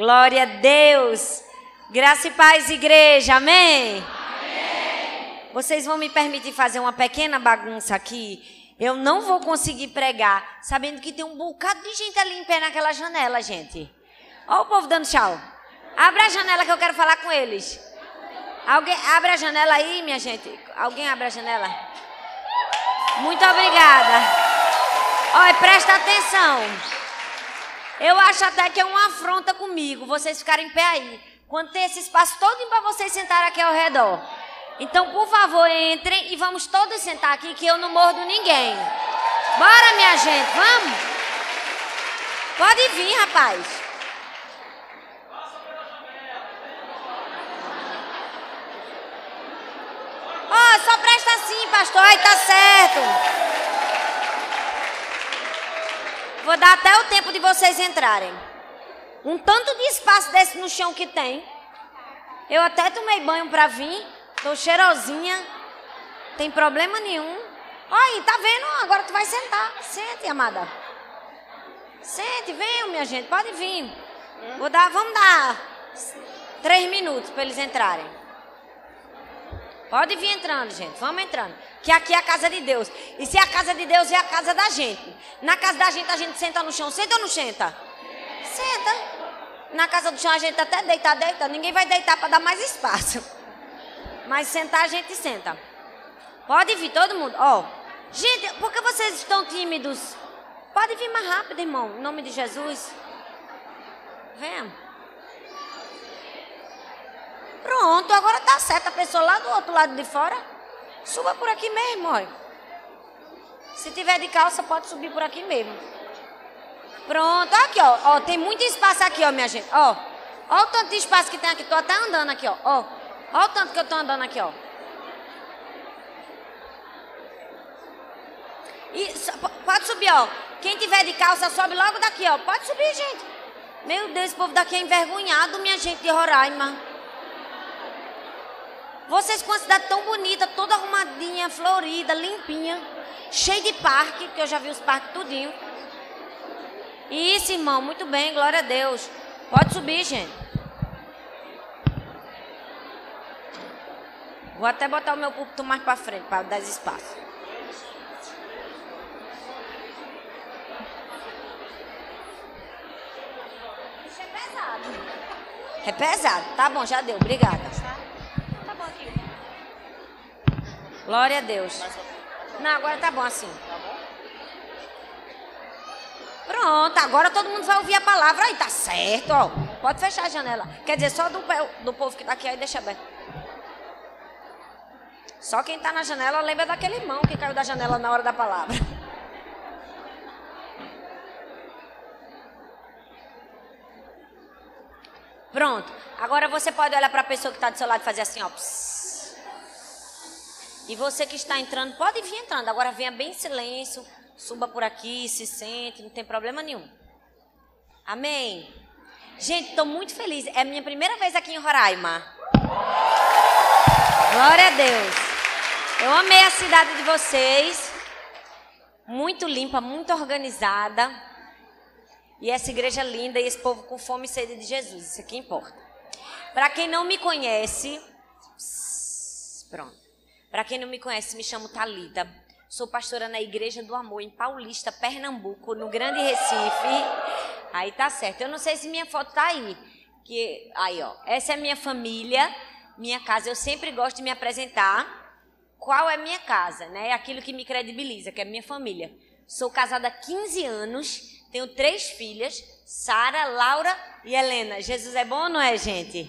Glória a Deus. Graça e paz, igreja. Amém? Amém. Vocês vão me permitir fazer uma pequena bagunça aqui? Eu não vou conseguir pregar, sabendo que tem um bocado de gente ali em pé naquela janela, gente. Olha o povo dando tchau. Abra a janela que eu quero falar com eles. Alguém abre a janela aí, minha gente. Alguém abre a janela? Muito obrigada. Olha, presta atenção. Eu acho até que é uma afronta comigo vocês ficarem em pé aí. Quando tem esse espaço todo para vocês sentarem aqui ao redor. Então, por favor, entrem e vamos todos sentar aqui que eu não mordo ninguém. Bora, minha gente, vamos? Pode vir, rapaz. Ó, oh, só presta assim, pastor. Aí tá certo. Vou dar até o tempo de vocês entrarem. Um tanto de espaço desse no chão que tem. Eu até tomei banho pra vir. Tô cheirosinha. Tem problema nenhum. Olha, tá vendo? Agora tu vai sentar. Sente, amada. Sente, venham, minha gente. Pode vir. Vou dar, vamos dar três minutos para eles entrarem. Pode vir entrando, gente. Vamos entrando. Que aqui é a casa de Deus. E se é a casa de Deus, é a casa da gente. Na casa da gente, a gente senta no chão. Senta ou não senta? Senta. Na casa do chão, a gente até deita, deita. Ninguém vai deitar para dar mais espaço. Mas sentar, a gente senta. Pode vir, todo mundo. Ó. Oh. Gente, por que vocês estão tímidos? Pode vir mais rápido, irmão. Em nome de Jesus. Venha. Pronto, agora tá certo. A pessoa lá do outro lado de fora, suba por aqui mesmo, olha. Se tiver de calça, pode subir por aqui mesmo. Pronto, aqui, ó. ó tem muito espaço aqui, ó, minha gente. Ó, ó o tanto de espaço que tem aqui. Tô até andando aqui, ó. Ó, ó o tanto que eu tô andando aqui, ó. E pode subir, ó. Quem tiver de calça, sobe logo daqui, ó. Pode subir, gente. Meu Deus, esse povo daqui é envergonhado, minha gente de Roraima. Vocês com a cidade tão bonita, toda arrumadinha, florida, limpinha, cheia de parque, que eu já vi os parques tudinho. Isso, irmão, muito bem, glória a Deus. Pode subir, gente. Vou até botar o meu púlpito mais para frente, para dar espaço. É pesado. É pesado. Tá bom, já deu. Obrigada. Glória a Deus. Não, agora tá bom assim. Pronto, agora todo mundo vai ouvir a palavra. Aí tá certo, ó. Pode fechar a janela. Quer dizer, só do, do povo que tá aqui aí deixa aberto. Só quem tá na janela lembra daquele irmão que caiu da janela na hora da palavra. Pronto. Agora você pode olhar para a pessoa que está do seu lado e fazer assim, ó. Psss. E você que está entrando, pode vir entrando. Agora venha bem em silêncio, suba por aqui, se sente, não tem problema nenhum. Amém. Gente, estou muito feliz. É a minha primeira vez aqui em Roraima. Glória a Deus. Eu amei a cidade de vocês. Muito limpa, muito organizada. E essa igreja linda e esse povo com fome e sede de Jesus. Isso aqui importa. Para quem não me conhece, pronto. Para quem não me conhece, me chamo Talita. Sou pastora na Igreja do Amor em Paulista, Pernambuco, no Grande Recife. Aí tá certo. Eu não sei se minha foto tá aí. Que aí, ó. Essa é minha família, minha casa. Eu sempre gosto de me apresentar. Qual é minha casa, né? Aquilo que me credibiliza, que é minha família. Sou casada há 15 anos, tenho três filhas, Sara, Laura e Helena. Jesus é bom, não é, gente?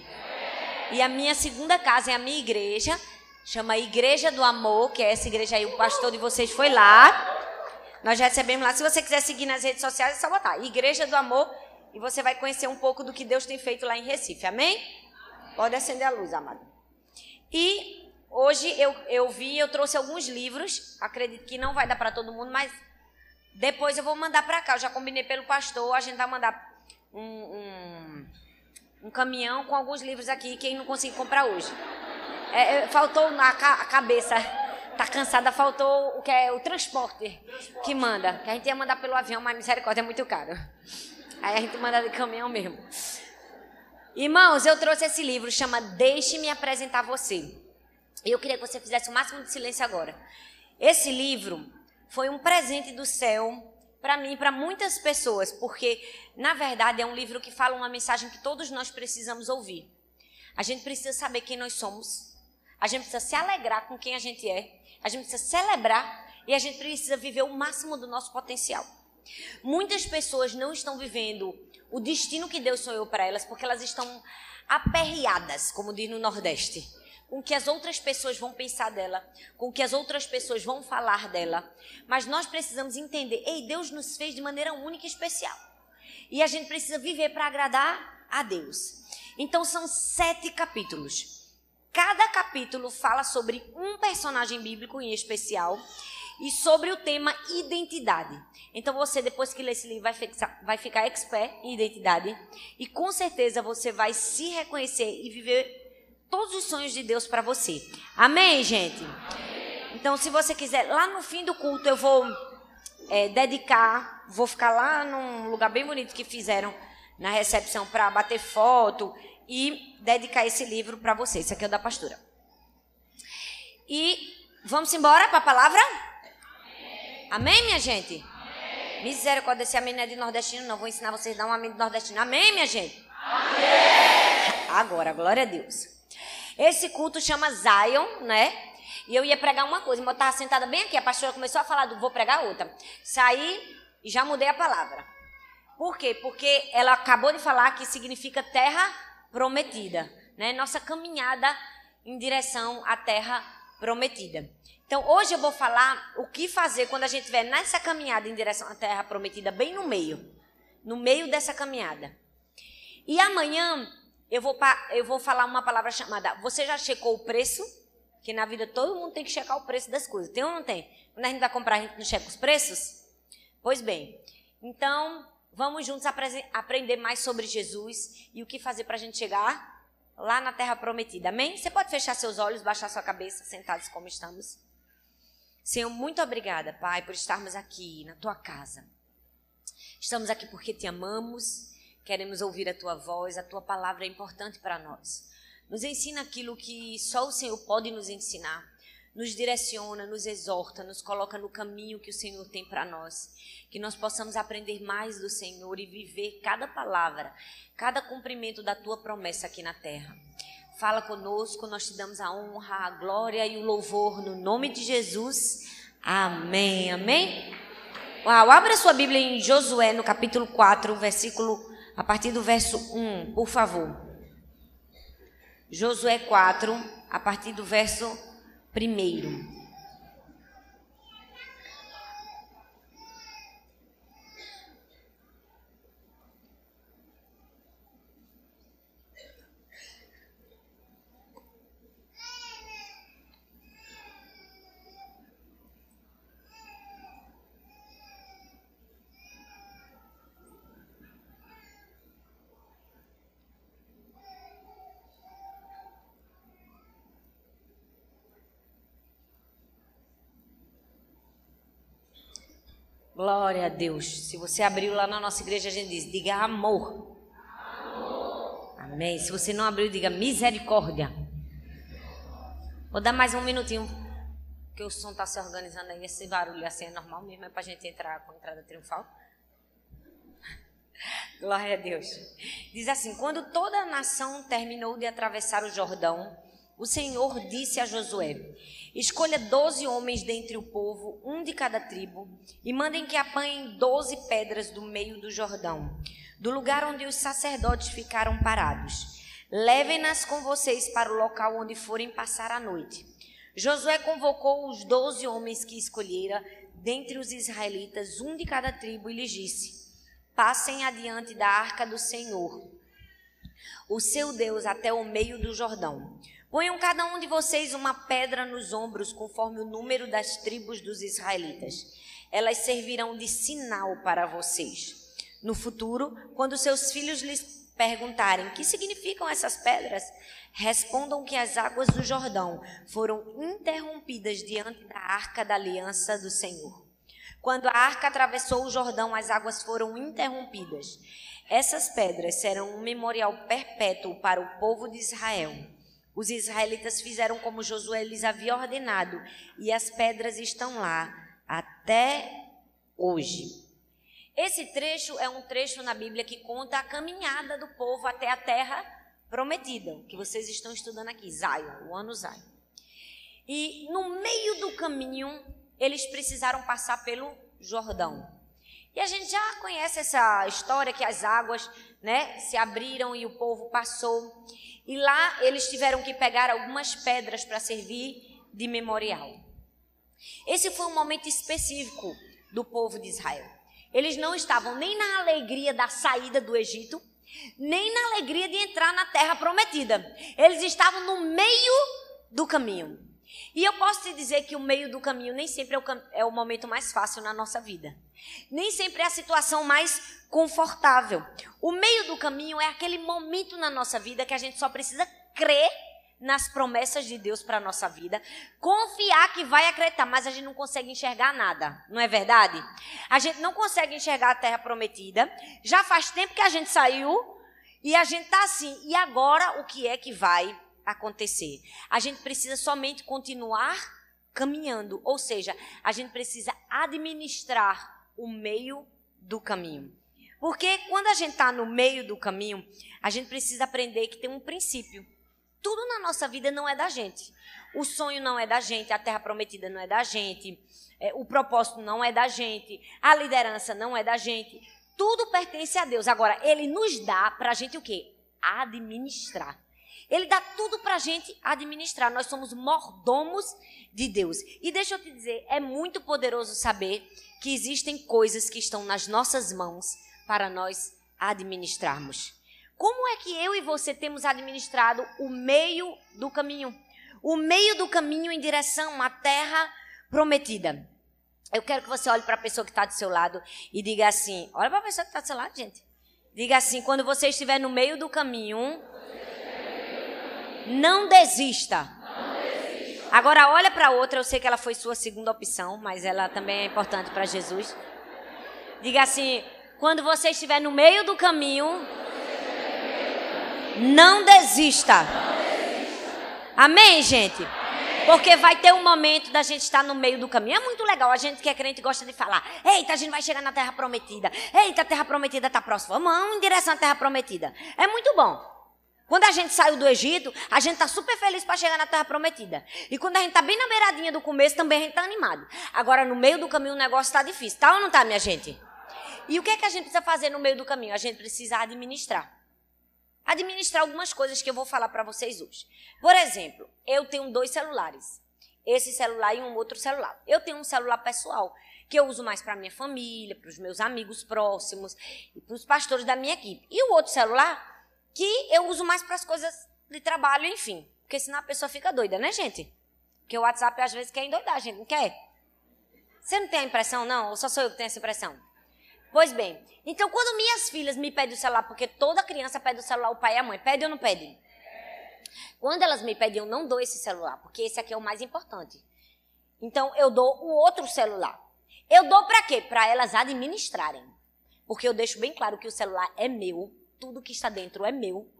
E a minha segunda casa é a minha igreja Chama Igreja do Amor, que é essa igreja aí, o pastor de vocês foi lá. Nós já recebemos lá. Se você quiser seguir nas redes sociais, é só botar Igreja do Amor e você vai conhecer um pouco do que Deus tem feito lá em Recife. Amém? Pode acender a luz, amado. E hoje eu, eu vi, eu trouxe alguns livros. Acredito que não vai dar para todo mundo, mas depois eu vou mandar para cá. Eu já combinei pelo pastor, a gente vai mandar um, um, um caminhão com alguns livros aqui, quem não conseguir comprar hoje. É, é, faltou na a cabeça. Tá cansada, faltou o que é o transporte, transporte, que manda. Que a gente ia mandar pelo avião, mas misericórdia é muito caro. Aí a gente manda de caminhão mesmo. Irmãos, eu trouxe esse livro, chama Deixe-me apresentar você. E eu queria que você fizesse o máximo de silêncio agora. Esse livro foi um presente do céu para mim e para muitas pessoas, porque, na verdade, é um livro que fala uma mensagem que todos nós precisamos ouvir. A gente precisa saber quem nós somos, a gente precisa se alegrar com quem a gente é, a gente precisa celebrar e a gente precisa viver o máximo do nosso potencial. Muitas pessoas não estão vivendo o destino que Deus sonhou para elas porque elas estão aperreadas, como diz no Nordeste, com o que as outras pessoas vão pensar dela, com o que as outras pessoas vão falar dela. Mas nós precisamos entender: ei, Deus nos fez de maneira única e especial. E a gente precisa viver para agradar a Deus. Então são sete capítulos. Cada capítulo fala sobre um personagem bíblico em especial e sobre o tema identidade. Então você, depois que ler esse livro, vai, fixar, vai ficar expert em identidade e com certeza você vai se reconhecer e viver todos os sonhos de Deus para você. Amém, gente? Então, se você quiser, lá no fim do culto eu vou é, dedicar, vou ficar lá num lugar bem bonito que fizeram na recepção para bater foto e dedicar esse livro para você. Esse aqui é o da pastora. E vamos embora para a palavra? Amém, minha gente? Amém. Misericórdia, esse amém não é de nordestino, não. Vou ensinar vocês a dar um amém de nordestino. Amém, minha gente? Amém. Agora, glória a Deus. Esse culto chama Zion, né? E eu ia pregar uma coisa, mas eu estava sentada bem aqui. A pastora começou a falar do vou pregar outra. Saí e já mudei a palavra. Por quê? Porque ela acabou de falar que significa terra prometida, né? Nossa caminhada em direção à terra prometida. Então, hoje eu vou falar o que fazer quando a gente estiver nessa caminhada em direção à terra prometida, bem no meio. No meio dessa caminhada. E amanhã eu vou, eu vou falar uma palavra chamada. Você já checou o preço? Que na vida todo mundo tem que checar o preço das coisas. Tem ou não tem? Quando a gente vai comprar, a gente não checa os preços? Pois bem. Então, vamos juntos aprender mais sobre Jesus e o que fazer para a gente chegar lá na terra prometida. Amém? Você pode fechar seus olhos, baixar sua cabeça, sentados como estamos. Senhor, muito obrigada, Pai, por estarmos aqui na tua casa. Estamos aqui porque te amamos, queremos ouvir a tua voz, a tua palavra é importante para nós. Nos ensina aquilo que só o Senhor pode nos ensinar. Nos direciona, nos exorta, nos coloca no caminho que o Senhor tem para nós. Que nós possamos aprender mais do Senhor e viver cada palavra, cada cumprimento da tua promessa aqui na terra. Fala conosco, nós te damos a honra, a glória e o louvor no nome de Jesus. Amém. Amém. Uau, abra sua Bíblia em Josué, no capítulo 4, versículo, a partir do verso 1, por favor. Josué 4, a partir do verso 1. Glória a Deus. Se você abriu lá na nossa igreja, a gente diz: diga amor. amor. Amém. Se você não abriu, diga misericórdia. Vou dar mais um minutinho, porque o som está se organizando aí. Esse barulho assim é normal mesmo, é para a gente entrar com a entrada triunfal. Glória a Deus. Diz assim: quando toda a nação terminou de atravessar o Jordão, o Senhor disse a Josué: Escolha doze homens dentre o povo, um de cada tribo, e mandem que apanhem doze pedras do meio do Jordão, do lugar onde os sacerdotes ficaram parados. Levem-nas com vocês para o local onde forem passar a noite. Josué convocou os doze homens que escolhera dentre os israelitas, um de cada tribo, e lhes disse: Passem adiante da arca do Senhor, o seu Deus, até o meio do Jordão. Ponham cada um de vocês uma pedra nos ombros, conforme o número das tribos dos israelitas. Elas servirão de sinal para vocês. No futuro, quando seus filhos lhes perguntarem que significam essas pedras, respondam que as águas do Jordão foram interrompidas diante da arca da aliança do Senhor. Quando a arca atravessou o Jordão, as águas foram interrompidas. Essas pedras serão um memorial perpétuo para o povo de Israel. Os israelitas fizeram como Josué lhes havia ordenado, e as pedras estão lá até hoje. Esse trecho é um trecho na Bíblia que conta a caminhada do povo até a terra prometida, que vocês estão estudando aqui, Zion, o ano Zion. E no meio do caminho, eles precisaram passar pelo Jordão. E a gente já conhece essa história que as águas, né, se abriram e o povo passou. E lá eles tiveram que pegar algumas pedras para servir de memorial. Esse foi um momento específico do povo de Israel. Eles não estavam nem na alegria da saída do Egito, nem na alegria de entrar na terra prometida. Eles estavam no meio do caminho. E eu posso te dizer que o meio do caminho nem sempre é o, é o momento mais fácil na nossa vida. Nem sempre é a situação mais confortável. O meio do caminho é aquele momento na nossa vida que a gente só precisa crer nas promessas de Deus para a nossa vida, confiar que vai acreditar, mas a gente não consegue enxergar nada, não é verdade? A gente não consegue enxergar a terra prometida, já faz tempo que a gente saiu e a gente está assim, e agora o que é que vai acontecer? A gente precisa somente continuar caminhando, ou seja, a gente precisa administrar o meio do caminho. Porque quando a gente está no meio do caminho, a gente precisa aprender que tem um princípio. Tudo na nossa vida não é da gente. O sonho não é da gente, a terra prometida não é da gente, é, o propósito não é da gente, a liderança não é da gente. Tudo pertence a Deus. Agora, Ele nos dá para a gente o quê? Administrar. Ele dá tudo para a gente administrar. Nós somos mordomos de Deus. E deixa eu te dizer, é muito poderoso saber que existem coisas que estão nas nossas mãos para nós administrarmos. Como é que eu e você temos administrado o meio do caminho? O meio do caminho em direção à terra prometida. Eu quero que você olhe para a pessoa que está do seu lado e diga assim: olha para a pessoa que está do seu lado, gente. Diga assim: quando você estiver no meio do caminho, não desista. Agora olha para outra, eu sei que ela foi sua segunda opção, mas ela também é importante para Jesus. Diga assim: quando você estiver no meio do caminho, não desista. Amém, gente? Porque vai ter um momento da gente estar no meio do caminho. É muito legal. A gente que é crente gosta de falar: Eita, a gente vai chegar na terra prometida. Eita, a terra prometida está próxima. Vamos em direção à terra prometida. É muito bom. Quando a gente saiu do Egito, a gente está super feliz para chegar na terra prometida. E quando a gente está bem na beiradinha do começo, também a gente está animado. Agora, no meio do caminho, o negócio está difícil. Tá ou não tá, minha gente? E o que é que a gente precisa fazer no meio do caminho? A gente precisa administrar administrar algumas coisas que eu vou falar para vocês hoje. Por exemplo, eu tenho dois celulares. Esse celular e um outro celular. Eu tenho um celular pessoal, que eu uso mais para minha família, para os meus amigos próximos e para os pastores da minha equipe. E o outro celular, que eu uso mais para as coisas de trabalho, enfim. Porque senão a pessoa fica doida, né, gente? Porque o WhatsApp às vezes quer endoidar, gente, não quer? Você não tem a impressão, não? Ou só sou eu que tenho essa impressão? Pois bem, então quando minhas filhas me pedem o celular, porque toda criança pede o celular, o pai e a mãe, pede ou não pede? Quando elas me pedem, eu não dou esse celular, porque esse aqui é o mais importante. Então eu dou o outro celular. Eu dou para quê? Para elas administrarem. Porque eu deixo bem claro que o celular é meu, tudo que está dentro é meu,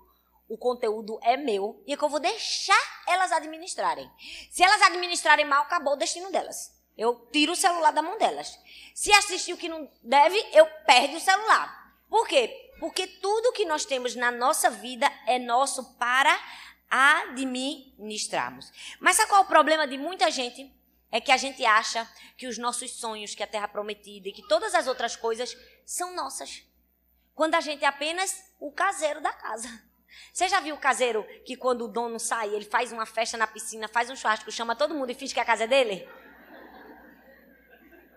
o conteúdo é meu e é que eu vou deixar elas administrarem. Se elas administrarem mal, acabou o destino delas. Eu tiro o celular da mão delas. Se assistir o que não deve, eu perdo o celular. Por quê? Porque tudo que nós temos na nossa vida é nosso para administrarmos. Mas sabe qual é o problema de muita gente? É que a gente acha que os nossos sonhos, que a terra prometida e que todas as outras coisas são nossas. Quando a gente é apenas o caseiro da casa. Você já viu o caseiro que quando o dono sai, ele faz uma festa na piscina, faz um churrasco, chama todo mundo e finge que a casa é dele?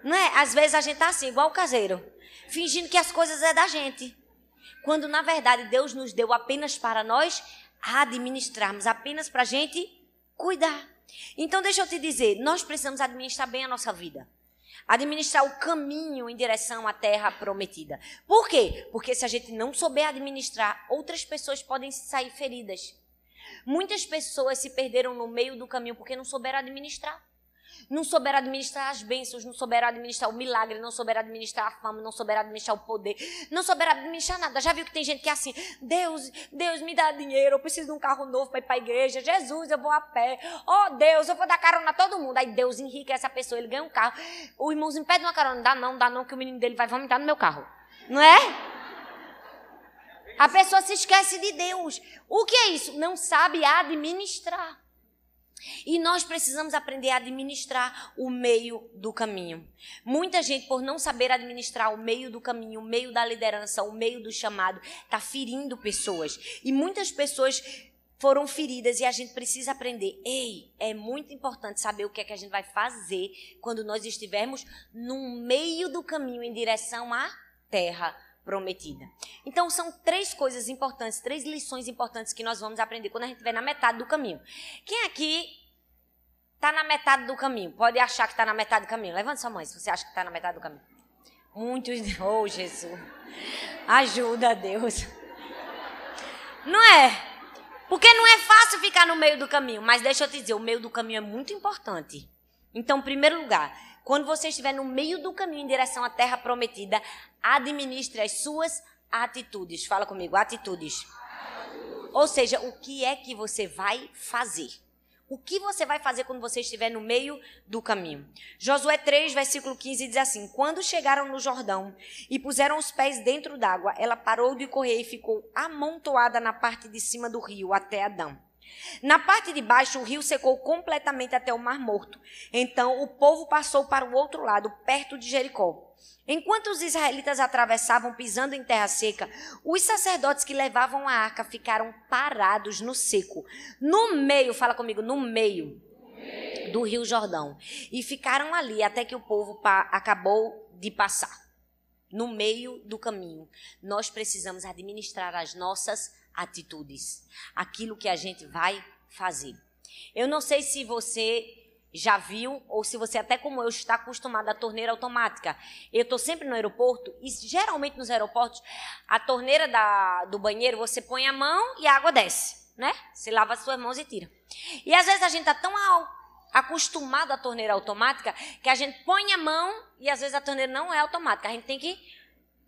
Não é? Às vezes a gente tá assim, igual o caseiro, fingindo que as coisas é da gente. Quando na verdade Deus nos deu apenas para nós administrarmos, apenas para a gente cuidar. Então deixa eu te dizer, nós precisamos administrar bem a nossa vida. Administrar o caminho em direção à terra prometida. Por quê? Porque se a gente não souber administrar, outras pessoas podem sair feridas. Muitas pessoas se perderam no meio do caminho porque não souberam administrar. Não souber administrar as bênçãos, não souber administrar o milagre, não souber administrar a fama, não souber administrar o poder, não souber administrar nada. Já viu que tem gente que é assim: Deus, Deus me dá dinheiro, eu preciso de um carro novo para ir para a igreja. Jesus, eu vou a pé. Oh, Deus, eu vou dar carona a todo mundo. Aí Deus enriquece a pessoa, ele ganha um carro. O irmãozinho pede uma carona, dá não, dá não, que o menino dele vai vomitar no meu carro. Não é? A pessoa se esquece de Deus. O que é isso? Não sabe administrar. E nós precisamos aprender a administrar o meio do caminho. Muita gente, por não saber administrar o meio do caminho, o meio da liderança, o meio do chamado, está ferindo pessoas. E muitas pessoas foram feridas e a gente precisa aprender. Ei, é muito importante saber o que é que a gente vai fazer quando nós estivermos no meio do caminho em direção à terra prometida. Então, são três coisas importantes, três lições importantes que nós vamos aprender quando a gente estiver na metade do caminho. Quem aqui está na metade do caminho? Pode achar que está na metade do caminho. Levante sua mãe se você acha que está na metade do caminho. Muitos. Oh, Jesus. Ajuda, Deus. Não é? Porque não é fácil ficar no meio do caminho. Mas deixa eu te dizer, o meio do caminho é muito importante. Então, em primeiro lugar, quando você estiver no meio do caminho em direção à terra prometida, administre as suas atitudes. Fala comigo, atitudes. Ou seja, o que é que você vai fazer? O que você vai fazer quando você estiver no meio do caminho? Josué 3, versículo 15 diz assim: Quando chegaram no Jordão e puseram os pés dentro d'água, ela parou de correr e ficou amontoada na parte de cima do rio até Adão. Na parte de baixo, o rio secou completamente até o Mar Morto. Então o povo passou para o outro lado, perto de Jericó. Enquanto os israelitas atravessavam pisando em terra seca, os sacerdotes que levavam a arca ficaram parados no seco, no meio, fala comigo, no meio do Rio Jordão. E ficaram ali até que o povo acabou de passar. No meio do caminho, nós precisamos administrar as nossas atitudes, aquilo que a gente vai fazer. Eu não sei se você já viu, ou se você, até como eu, está acostumado à torneira automática. Eu estou sempre no aeroporto, e geralmente nos aeroportos, a torneira da, do banheiro, você põe a mão e a água desce, né? Você lava as suas mãos e tira. E às vezes a gente está tão acostumado à torneira automática que a gente põe a mão e às vezes a torneira não é automática. A gente tem que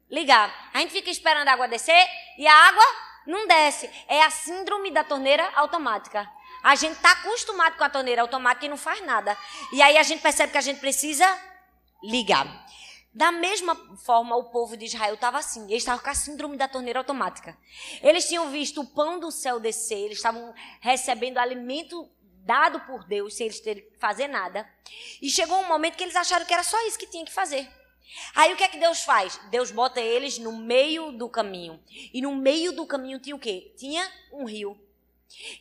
ligar. A gente fica esperando a água descer e a água não desce. É a síndrome da torneira automática. A gente está acostumado com a torneira automática e não faz nada. E aí a gente percebe que a gente precisa ligar. Da mesma forma, o povo de Israel estava assim. Eles estavam com a síndrome da torneira automática. Eles tinham visto o pão do céu descer, eles estavam recebendo alimento dado por Deus, sem eles terem que fazer nada. E chegou um momento que eles acharam que era só isso que tinha que fazer. Aí o que é que Deus faz? Deus bota eles no meio do caminho. E no meio do caminho tinha o quê? Tinha um rio.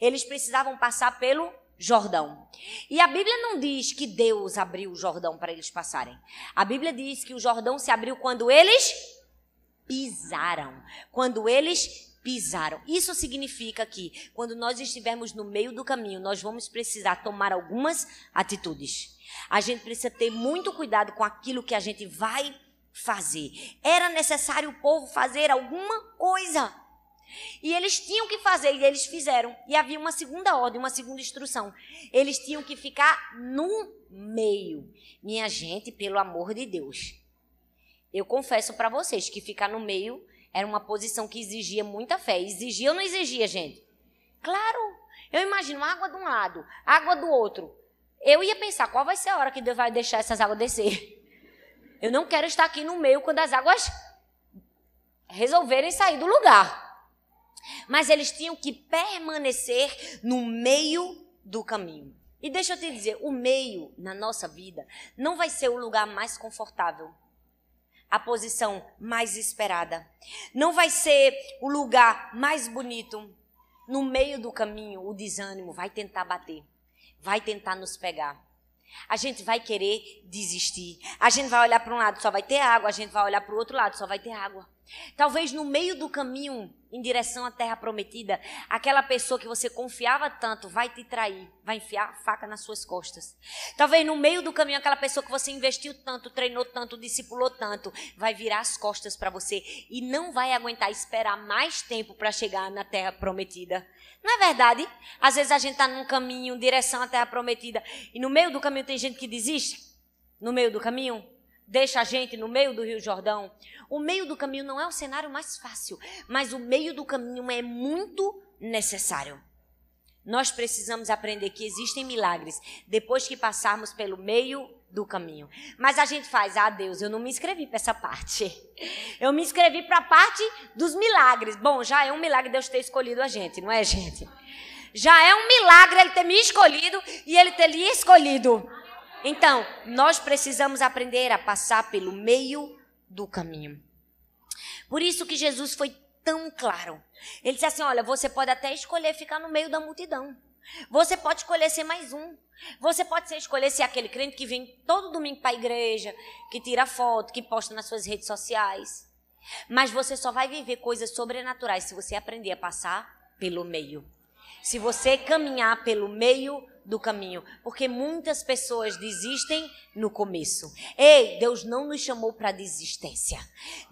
Eles precisavam passar pelo Jordão. E a Bíblia não diz que Deus abriu o Jordão para eles passarem. A Bíblia diz que o Jordão se abriu quando eles pisaram. Quando eles pisaram. Isso significa que quando nós estivermos no meio do caminho, nós vamos precisar tomar algumas atitudes. A gente precisa ter muito cuidado com aquilo que a gente vai fazer. Era necessário o povo fazer alguma coisa. E eles tinham que fazer, e eles fizeram. E havia uma segunda ordem, uma segunda instrução. Eles tinham que ficar no meio. Minha gente, pelo amor de Deus. Eu confesso para vocês que ficar no meio era uma posição que exigia muita fé. Exigia ou não exigia, gente? Claro. Eu imagino água de um lado, água do outro. Eu ia pensar, qual vai ser a hora que Deus vai deixar essas águas descer? Eu não quero estar aqui no meio quando as águas resolverem sair do lugar. Mas eles tinham que permanecer no meio do caminho. E deixa eu te dizer, o meio na nossa vida não vai ser o lugar mais confortável, a posição mais esperada. Não vai ser o lugar mais bonito. No meio do caminho, o desânimo vai tentar bater, vai tentar nos pegar. A gente vai querer desistir. A gente vai olhar para um lado, só vai ter água. A gente vai olhar para o outro lado, só vai ter água. Talvez no meio do caminho em direção à terra prometida, aquela pessoa que você confiava tanto vai te trair, vai enfiar a faca nas suas costas. Talvez no meio do caminho, aquela pessoa que você investiu tanto, treinou tanto, discipulou tanto, vai virar as costas para você e não vai aguentar esperar mais tempo para chegar na terra prometida. Não é verdade? Às vezes a gente está num caminho em direção à terra prometida e no meio do caminho tem gente que desiste. No meio do caminho, deixa a gente no meio do Rio Jordão. O meio do caminho não é o cenário mais fácil, mas o meio do caminho é muito necessário. Nós precisamos aprender que existem milagres depois que passarmos pelo meio do caminho. Mas a gente faz, ah, Deus, eu não me inscrevi para essa parte. Eu me inscrevi para a parte dos milagres. Bom, já é um milagre Deus ter escolhido a gente, não é, gente? Já é um milagre ele ter me escolhido e ele ter lhe escolhido. Então, nós precisamos aprender a passar pelo meio do caminho. Por isso que Jesus foi tão claro. Ele disse assim: Olha, você pode até escolher ficar no meio da multidão. Você pode escolher ser mais um. Você pode escolher ser aquele crente que vem todo domingo para a igreja, que tira foto, que posta nas suas redes sociais. Mas você só vai viver coisas sobrenaturais se você aprender a passar pelo meio. Se você caminhar pelo meio do caminho, porque muitas pessoas desistem no começo. Ei, Deus não nos chamou para desistência.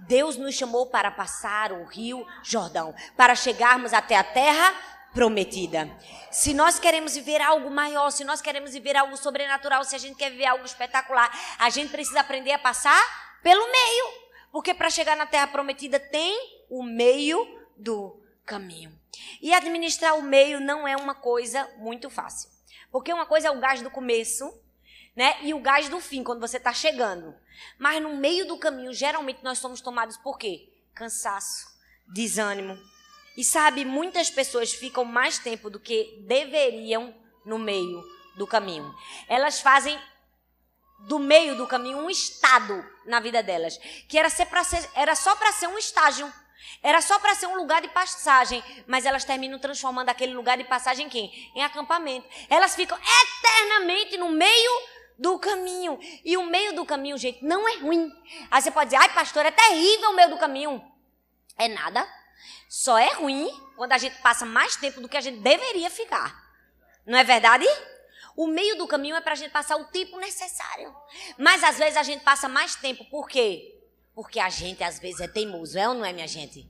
Deus nos chamou para passar o Rio Jordão, para chegarmos até a terra prometida. Se nós queremos viver algo maior, se nós queremos viver algo sobrenatural, se a gente quer viver algo espetacular, a gente precisa aprender a passar pelo meio. Porque para chegar na terra prometida tem o meio do caminho. E administrar o meio não é uma coisa muito fácil. Porque uma coisa é o gás do começo, né? E o gás do fim, quando você está chegando. Mas no meio do caminho, geralmente nós somos tomados por quê? Cansaço, desânimo. E sabe, muitas pessoas ficam mais tempo do que deveriam no meio do caminho. Elas fazem do meio do caminho um estado na vida delas, que era, ser ser, era só para ser um estágio. Era só para ser um lugar de passagem, mas elas terminam transformando aquele lugar de passagem em quem? Em acampamento. Elas ficam eternamente no meio do caminho. E o meio do caminho, gente, não é ruim. Aí você pode dizer, ai, pastor, é terrível o meio do caminho. É nada. Só é ruim quando a gente passa mais tempo do que a gente deveria ficar. Não é verdade? O meio do caminho é para a gente passar o tempo necessário. Mas às vezes a gente passa mais tempo. Por quê? Porque a gente às vezes é teimoso, é ou não é, minha gente?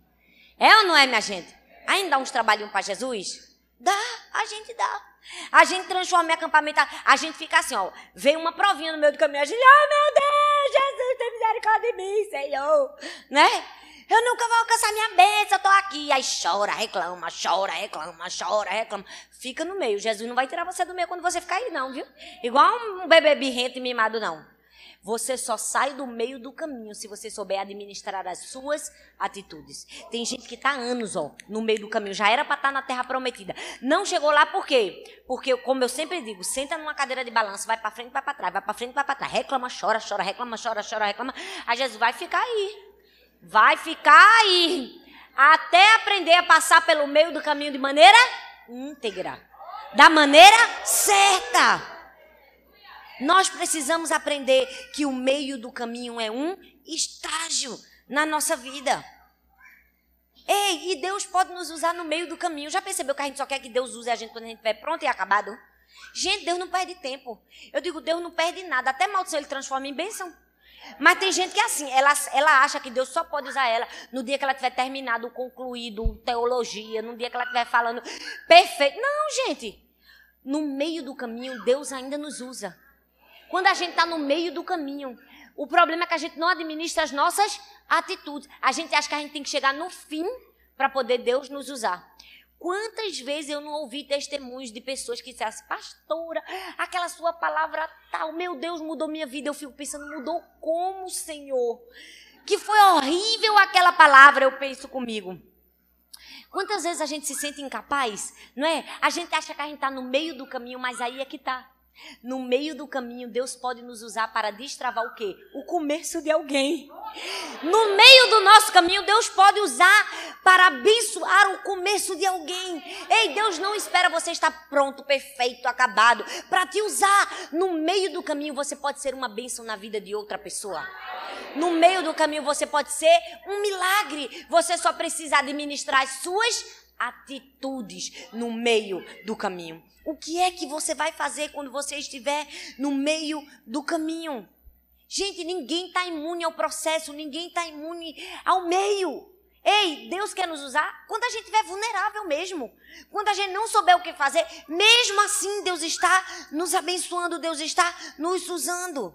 É ou não é, minha gente? Ainda dá uns trabalhinhos para Jesus? Dá, a gente dá. A gente transforma em acampamento, a gente fica assim, ó, vem uma provinha no meio do caminho, a gente, oh meu Deus, Jesus, tem misericórdia de mim, Senhor, né? Eu nunca vou alcançar minha bênção, eu tô aqui. Aí chora, reclama, chora, reclama, chora, reclama. Fica no meio. Jesus não vai tirar você do meio quando você ficar aí, não, viu? Igual um bebê birrento e mimado, não. Você só sai do meio do caminho se você souber administrar as suas atitudes. Tem gente que está anos, ó, no meio do caminho, já era para estar tá na terra prometida. Não chegou lá por quê? Porque, como eu sempre digo, senta numa cadeira de balanço, vai para frente, vai para trás, vai para frente, vai para trás, reclama, chora, chora, reclama, chora, chora, reclama. Aí Jesus vai ficar aí. Vai ficar aí. Até aprender a passar pelo meio do caminho de maneira íntegra. Da maneira certa. Nós precisamos aprender que o meio do caminho é um estágio na nossa vida. Ei, e Deus pode nos usar no meio do caminho. Já percebeu que a gente só quer que Deus use a gente quando a gente estiver pronto e acabado? Gente, Deus não perde tempo. Eu digo, Deus não perde nada. Até maldição ele transforma em bênção. Mas tem gente que é assim, ela, ela acha que Deus só pode usar ela no dia que ela tiver terminado, concluído teologia, no dia que ela estiver falando perfeito. Não, gente. No meio do caminho, Deus ainda nos usa. Quando a gente está no meio do caminho, o problema é que a gente não administra as nossas atitudes. A gente acha que a gente tem que chegar no fim para poder Deus nos usar. Quantas vezes eu não ouvi testemunhos de pessoas que disseram assim, pastora, aquela sua palavra tal, meu Deus, mudou minha vida. Eu fico pensando, mudou como, Senhor? Que foi horrível aquela palavra, eu penso comigo. Quantas vezes a gente se sente incapaz, não é? A gente acha que a gente está no meio do caminho, mas aí é que está. No meio do caminho, Deus pode nos usar para destravar o quê? O começo de alguém. No meio do nosso caminho, Deus pode usar para abençoar o começo de alguém. Ei, Deus não espera você estar pronto, perfeito, acabado para te usar. No meio do caminho, você pode ser uma bênção na vida de outra pessoa. No meio do caminho você pode ser um milagre. Você só precisa administrar as suas atitudes no meio do caminho. O que é que você vai fazer quando você estiver no meio do caminho? Gente, ninguém está imune ao processo, ninguém está imune ao meio. Ei, Deus quer nos usar quando a gente estiver vulnerável mesmo. Quando a gente não souber o que fazer, mesmo assim Deus está nos abençoando, Deus está nos usando.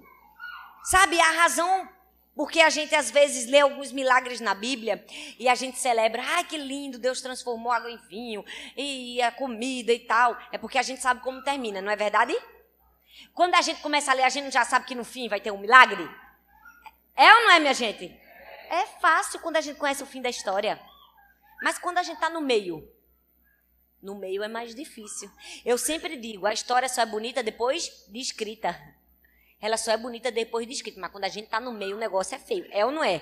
Sabe, a razão porque a gente às vezes lê alguns milagres na Bíblia e a gente celebra, ai que lindo, Deus transformou água em vinho e a comida e tal. É porque a gente sabe como termina, não é verdade? Quando a gente começa a ler, a gente já sabe que no fim vai ter um milagre? É ou não é, minha gente? É fácil quando a gente conhece o fim da história. Mas quando a gente está no meio, no meio é mais difícil. Eu sempre digo, a história só é bonita depois de escrita. Ela só é bonita depois de escrita, mas quando a gente está no meio, o negócio é feio. É ou não é?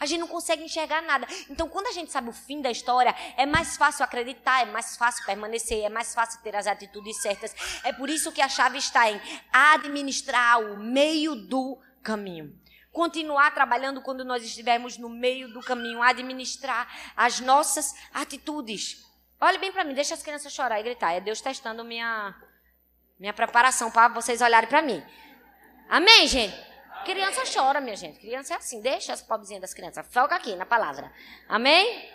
A gente não consegue enxergar nada. Então, quando a gente sabe o fim da história, é mais fácil acreditar, é mais fácil permanecer, é mais fácil ter as atitudes certas. É por isso que a chave está em administrar o meio do caminho. Continuar trabalhando quando nós estivermos no meio do caminho, administrar as nossas atitudes. Olhe bem para mim, deixa as crianças chorar e gritar. É Deus testando minha, minha preparação para vocês olharem para mim. Amém, gente? Criança chora, minha gente. Criança é assim. Deixa as pobrezinhas das crianças. Foca aqui na palavra. Amém?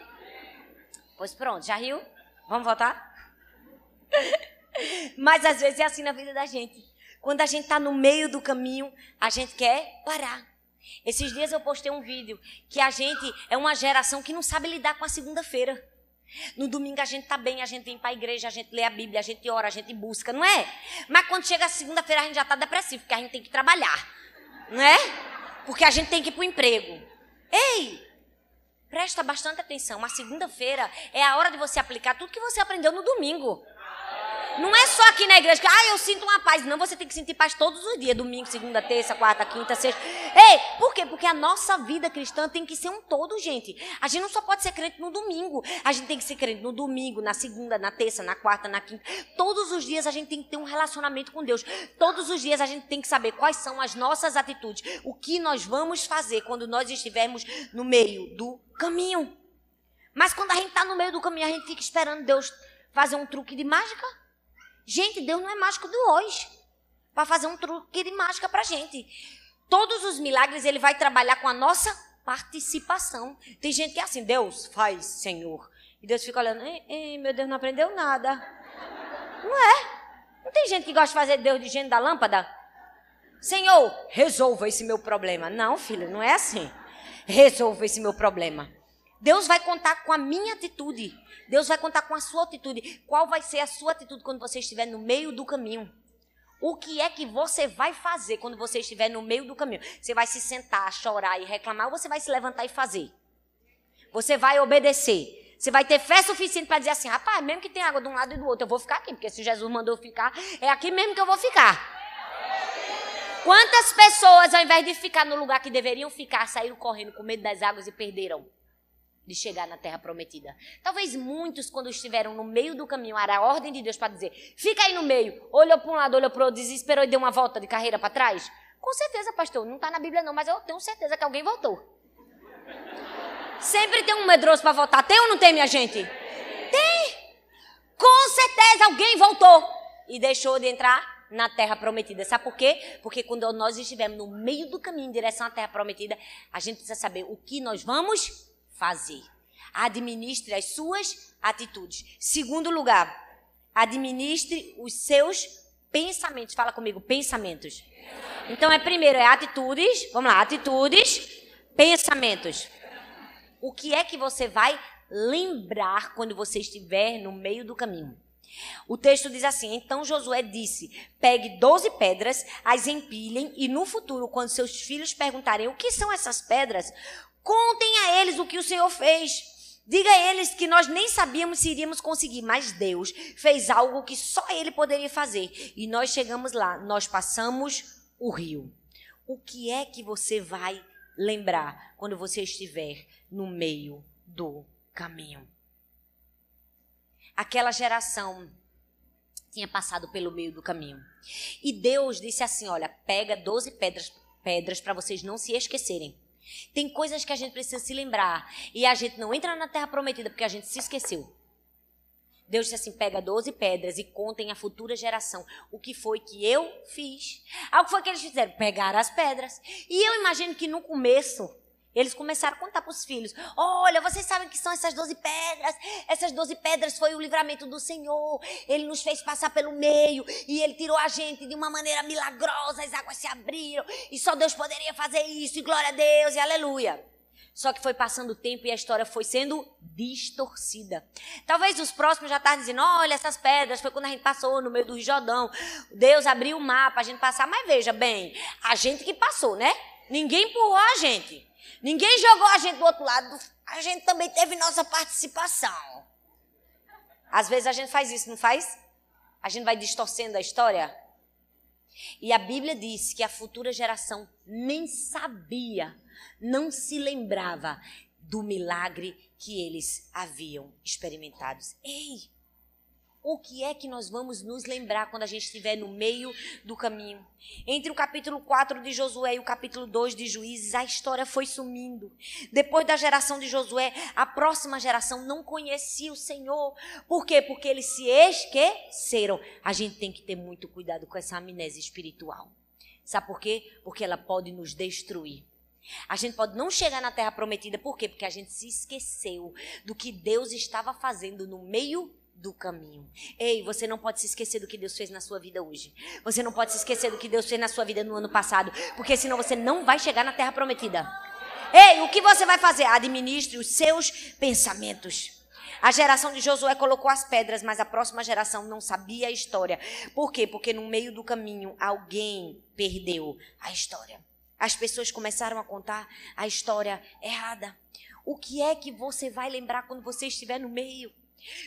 Pois pronto, já riu? Vamos voltar? Mas às vezes é assim na vida da gente. Quando a gente está no meio do caminho, a gente quer parar. Esses dias eu postei um vídeo que a gente é uma geração que não sabe lidar com a segunda-feira. No domingo a gente tá bem, a gente vem para a igreja, a gente lê a Bíblia, a gente ora, a gente busca, não é? Mas quando chega a segunda-feira a gente já tá depressivo, porque a gente tem que trabalhar, não é? Porque a gente tem que ir pro emprego. Ei, presta bastante atenção, a segunda-feira é a hora de você aplicar tudo que você aprendeu no domingo. Não é só aqui na igreja que, ah, eu sinto uma paz. Não, você tem que sentir paz todos os dias. Domingo, segunda, terça, quarta, quinta, sexta. Ei, por quê? Porque a nossa vida cristã tem que ser um todo, gente. A gente não só pode ser crente no domingo. A gente tem que ser crente no domingo, na segunda, na terça, na quarta, na quinta. Todos os dias a gente tem que ter um relacionamento com Deus. Todos os dias a gente tem que saber quais são as nossas atitudes. O que nós vamos fazer quando nós estivermos no meio do caminho. Mas quando a gente está no meio do caminho, a gente fica esperando Deus fazer um truque de mágica. Gente, Deus não é mágico do hoje para fazer um truque de mágica para gente. Todos os milagres ele vai trabalhar com a nossa participação. Tem gente que é assim, Deus faz, Senhor. E Deus fica olhando, ei, ei, meu Deus não aprendeu nada. Não é? Não tem gente que gosta de fazer Deus de gente da lâmpada? Senhor, resolva esse meu problema. Não, filho, não é assim. Resolva esse meu problema. Deus vai contar com a minha atitude. Deus vai contar com a sua atitude. Qual vai ser a sua atitude quando você estiver no meio do caminho? O que é que você vai fazer quando você estiver no meio do caminho? Você vai se sentar, chorar e reclamar ou você vai se levantar e fazer? Você vai obedecer. Você vai ter fé suficiente para dizer assim: rapaz, mesmo que tenha água de um lado e do outro, eu vou ficar aqui, porque se Jesus mandou ficar, é aqui mesmo que eu vou ficar. Quantas pessoas, ao invés de ficar no lugar que deveriam ficar, saíram correndo com medo das águas e perderam? De chegar na terra prometida. Talvez muitos, quando estiveram no meio do caminho, era a ordem de Deus para dizer: fica aí no meio, olhou para um lado, olhou para o outro, desesperou e deu uma volta de carreira para trás. Com certeza, pastor, não está na Bíblia não, mas eu tenho certeza que alguém voltou. Sempre tem um medroso para voltar. Tem ou não tem, minha gente? Tem! Com certeza alguém voltou e deixou de entrar na terra prometida. Sabe por quê? Porque quando nós estivermos no meio do caminho em direção à terra prometida, a gente precisa saber o que nós vamos fazer. Administre as suas atitudes. Segundo lugar, administre os seus pensamentos. Fala comigo, pensamentos. Então é primeiro é atitudes, vamos lá, atitudes, pensamentos. O que é que você vai lembrar quando você estiver no meio do caminho? O texto diz assim: Então Josué disse: Pegue doze pedras, as empilhem, e no futuro, quando seus filhos perguntarem o que são essas pedras, Contem a eles o que o Senhor fez. Diga a eles que nós nem sabíamos se iríamos conseguir, mas Deus fez algo que só Ele poderia fazer. E nós chegamos lá, nós passamos o rio. O que é que você vai lembrar quando você estiver no meio do caminho? Aquela geração tinha passado pelo meio do caminho. E Deus disse assim: Olha, pega 12 pedras, pedras para vocês não se esquecerem. Tem coisas que a gente precisa se lembrar. E a gente não entra na terra prometida porque a gente se esqueceu. Deus disse assim: pega 12 pedras e contem a futura geração o que foi que eu fiz. Algo foi que eles fizeram? Pegaram as pedras. E eu imagino que no começo eles começaram a contar para os filhos: Olha, vocês sabem que são essas doze pedras? Essas doze pedras foi o livramento do Senhor. Ele nos fez passar pelo meio e ele tirou a gente de uma maneira milagrosa. As águas se abriram e só Deus poderia fazer isso. E glória a Deus e aleluia. Só que foi passando o tempo e a história foi sendo distorcida. Talvez os próximos já estavam dizendo: olha, essas pedras foi quando a gente passou no meio do Rio Jordão. Deus abriu o mar para a gente passar. Mas veja bem, a gente que passou, né? Ninguém empurrou a gente. Ninguém jogou a gente do outro lado. A gente também teve nossa participação. Às vezes a gente faz isso, não faz? A gente vai distorcendo a história. E a Bíblia diz que a futura geração nem sabia, não se lembrava do milagre que eles haviam experimentado. Ei! O que é que nós vamos nos lembrar quando a gente estiver no meio do caminho? Entre o capítulo 4 de Josué e o capítulo 2 de Juízes, a história foi sumindo. Depois da geração de Josué, a próxima geração não conhecia o Senhor. Por quê? Porque eles se esqueceram. A gente tem que ter muito cuidado com essa amnésia espiritual. Sabe por quê? Porque ela pode nos destruir. A gente pode não chegar na terra prometida, por quê? Porque a gente se esqueceu do que Deus estava fazendo no meio do caminho. Ei, você não pode se esquecer do que Deus fez na sua vida hoje. Você não pode se esquecer do que Deus fez na sua vida no ano passado, porque senão você não vai chegar na terra prometida. Ei, o que você vai fazer? Administre os seus pensamentos. A geração de Josué colocou as pedras, mas a próxima geração não sabia a história. Por quê? Porque no meio do caminho alguém perdeu a história. As pessoas começaram a contar a história errada. O que é que você vai lembrar quando você estiver no meio?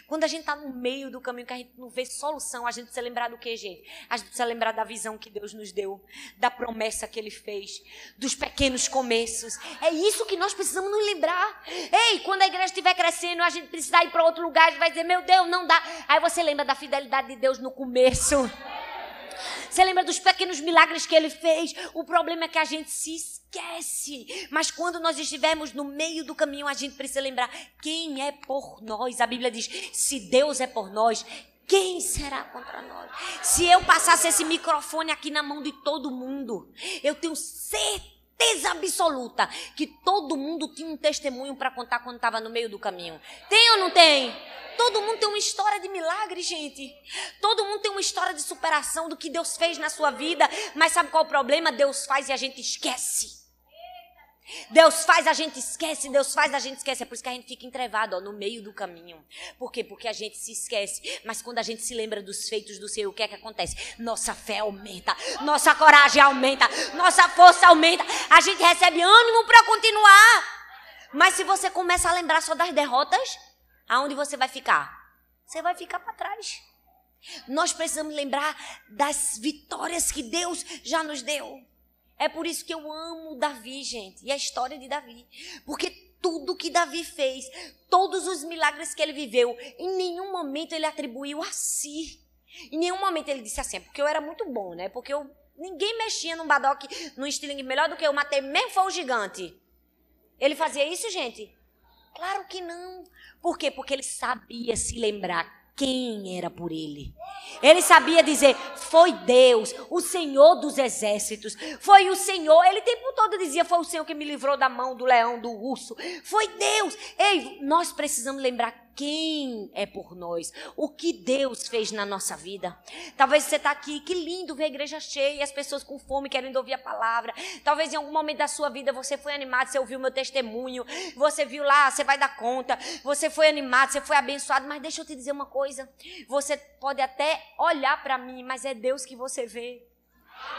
Quando a gente está no meio do caminho que a gente não vê solução, a gente precisa lembrar do que, gente? A gente precisa lembrar da visão que Deus nos deu, da promessa que Ele fez, dos pequenos começos. É isso que nós precisamos nos lembrar. Ei, quando a igreja estiver crescendo, a gente precisar ir para outro lugar, a gente vai dizer, meu Deus, não dá. Aí você lembra da fidelidade de Deus no começo. Você lembra dos pequenos milagres que ele fez? O problema é que a gente se esquece. Mas quando nós estivermos no meio do caminho, a gente precisa lembrar quem é por nós. A Bíblia diz: se Deus é por nós, quem será contra nós? Se eu passasse esse microfone aqui na mão de todo mundo, eu tenho certeza absoluta que todo mundo tinha um testemunho para contar quando estava no meio do caminho. Tem ou não tem? Todo mundo tem uma história de milagre, gente. Todo mundo tem uma história de superação do que Deus fez na sua vida. Mas sabe qual é o problema? Deus faz e a gente esquece. Deus faz, a gente esquece, Deus faz, a gente esquece. É por isso que a gente fica entrevado ó, no meio do caminho. Por quê? Porque a gente se esquece. Mas quando a gente se lembra dos feitos do Senhor, o que é que acontece? Nossa fé aumenta, nossa coragem aumenta, nossa força aumenta. A gente recebe ânimo para continuar. Mas se você começa a lembrar só das derrotas, aonde você vai ficar? Você vai ficar para trás. Nós precisamos lembrar das vitórias que Deus já nos deu. É por isso que eu amo Davi, gente, e a história de Davi. Porque tudo que Davi fez, todos os milagres que ele viveu, em nenhum momento ele atribuiu a si. Em nenhum momento ele disse assim, é porque eu era muito bom, né? Porque eu, ninguém mexia num badoque, num estilingue melhor do que eu, matei mesmo foi o gigante. Ele fazia isso, gente? Claro que não. Por quê? Porque ele sabia se lembrar quem era por ele. Ele sabia dizer: foi Deus, o Senhor dos exércitos. Foi o Senhor. Ele o tempo todo dizia: foi o Senhor que me livrou da mão do leão, do urso. Foi Deus. Ei, nós precisamos lembrar quem é por nós, o que Deus fez na nossa vida. Talvez você está aqui, que lindo ver a igreja cheia, as pessoas com fome querendo ouvir a palavra. Talvez em algum momento da sua vida você foi animado, você ouviu meu testemunho, você viu lá, você vai dar conta, você foi animado, você foi abençoado. Mas deixa eu te dizer uma coisa: você pode até olhar para mim, mas é Deus que você vê.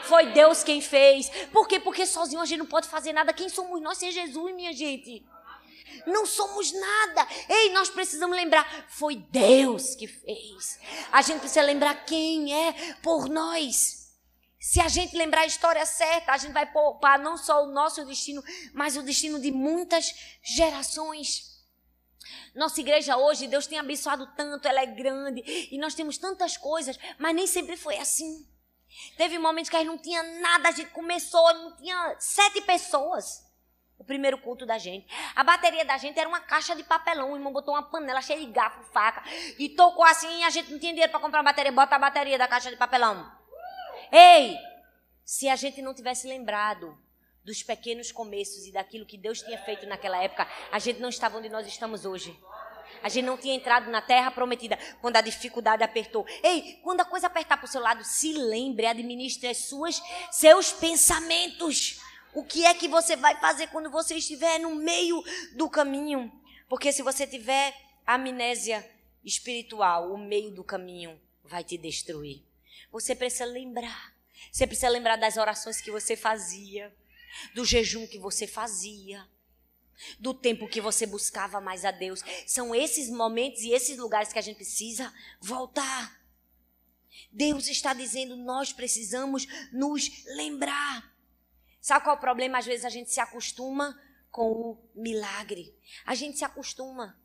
Foi Deus quem fez. Por quê? Porque sozinho a gente não pode fazer nada. Quem somos nós sem Jesus, minha gente? Não somos nada. Ei, nós precisamos lembrar, foi Deus que fez. A gente precisa lembrar quem é por nós. Se a gente lembrar a história certa, a gente vai poupar não só o nosso destino, mas o destino de muitas gerações. Nossa igreja hoje, Deus tem abençoado tanto, ela é grande e nós temos tantas coisas, mas nem sempre foi assim. Teve momentos que a gente não tinha nada, a gente começou, não tinha sete pessoas. O primeiro culto da gente. A bateria da gente era uma caixa de papelão. O irmão botou uma panela cheia de garfo, faca. E tocou assim e a gente não tinha dinheiro para comprar uma bateria. Bota a bateria da caixa de papelão. Ei! Se a gente não tivesse lembrado dos pequenos começos e daquilo que Deus tinha feito naquela época, a gente não estava onde nós estamos hoje. A gente não tinha entrado na terra prometida quando a dificuldade apertou. Ei, quando a coisa apertar para o seu lado, se lembre, administre as suas, seus pensamentos. O que é que você vai fazer quando você estiver no meio do caminho? Porque se você tiver amnésia espiritual, o meio do caminho vai te destruir. Você precisa lembrar. Você precisa lembrar das orações que você fazia, do jejum que você fazia do tempo que você buscava mais a Deus. São esses momentos e esses lugares que a gente precisa voltar. Deus está dizendo, nós precisamos nos lembrar. Sabe qual é o problema? Às vezes a gente se acostuma com o milagre. A gente se acostuma.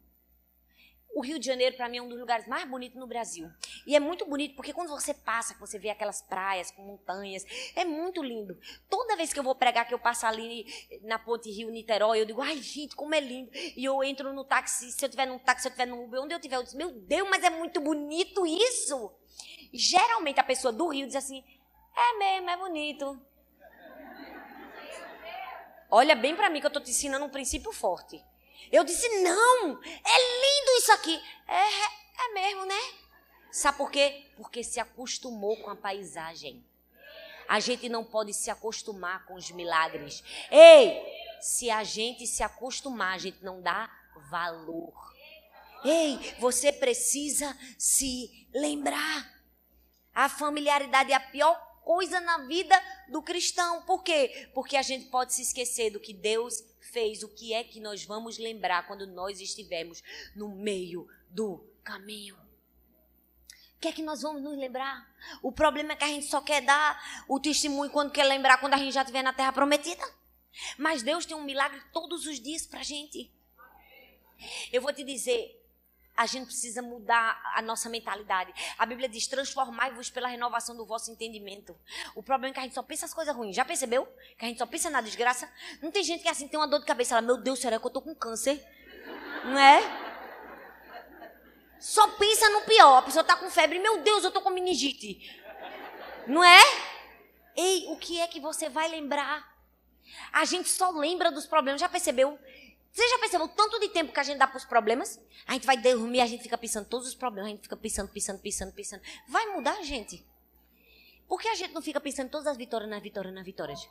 O Rio de Janeiro, para mim, é um dos lugares mais bonitos no Brasil. E é muito bonito porque quando você passa, você vê aquelas praias com montanhas, é muito lindo. Toda vez que eu vou pregar, que eu passo ali na ponte Rio-Niterói, eu digo, ai, gente, como é lindo. E eu entro no táxi, se eu tiver num táxi, se eu tiver no Uber, onde eu tiver, eu digo, meu Deus, mas é muito bonito isso. Geralmente a pessoa do Rio diz assim, é mesmo, é bonito. Olha bem para mim que eu estou te ensinando um princípio forte. Eu disse: não, é lindo isso aqui. É, é mesmo, né? Sabe por quê? Porque se acostumou com a paisagem. A gente não pode se acostumar com os milagres. Ei, se a gente se acostumar, a gente não dá valor. Ei, você precisa se lembrar. A familiaridade é a pior coisa na vida do cristão. Por quê? Porque a gente pode se esquecer do que Deus fez, o que é que nós vamos lembrar quando nós estivermos no meio do caminho? O que é que nós vamos nos lembrar? O problema é que a gente só quer dar o testemunho quando quer lembrar, quando a gente já estiver na terra prometida. Mas Deus tem um milagre todos os dias para a gente. Eu vou te dizer, a gente precisa mudar a nossa mentalidade. A Bíblia diz: transformai-vos pela renovação do vosso entendimento. O problema é que a gente só pensa as coisas ruins. Já percebeu? Que a gente só pensa na desgraça. Não tem gente que assim tem uma dor de cabeça. Ela, meu Deus, será que eu tô com câncer? Não é? Só pensa no pior. A pessoa tá com febre. Meu Deus, eu tô com meningite. Não é? Ei, o que é que você vai lembrar? A gente só lembra dos problemas. Já percebeu? Você já percebeu tanto de tempo que a gente dá para os problemas? A gente vai dormir, a gente fica pensando todos os problemas, a gente fica pensando, pensando, pensando, pensando. Vai mudar, gente? Por que a gente não fica pensando todas as vitórias nas vitórias nas vitórias?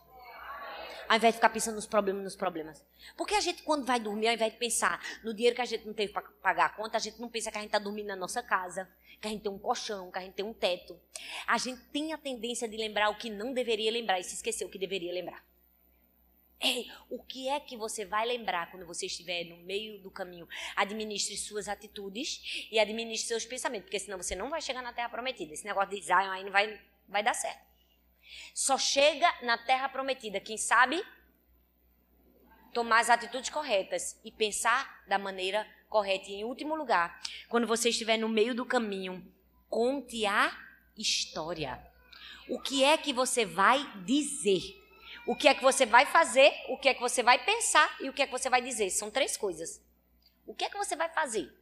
Ao invés de ficar pensando nos problemas nos problemas. Porque a gente, quando vai dormir, ao invés de pensar no dinheiro que a gente não teve para pagar a conta, a gente não pensa que a gente está dormindo na nossa casa, que a gente tem um colchão, que a gente tem um teto. A gente tem a tendência de lembrar o que não deveria lembrar e se esquecer o que deveria lembrar. Ei, o que é que você vai lembrar quando você estiver no meio do caminho? Administre suas atitudes e administre seus pensamentos, porque senão você não vai chegar na terra prometida. Esse negócio de Zion aí não vai, vai dar certo. Só chega na terra prometida quem sabe tomar as atitudes corretas e pensar da maneira correta. E em último lugar, quando você estiver no meio do caminho, conte a história. O que é que você vai dizer? O que é que você vai fazer, o que é que você vai pensar e o que é que você vai dizer. São três coisas. O que é que você vai fazer?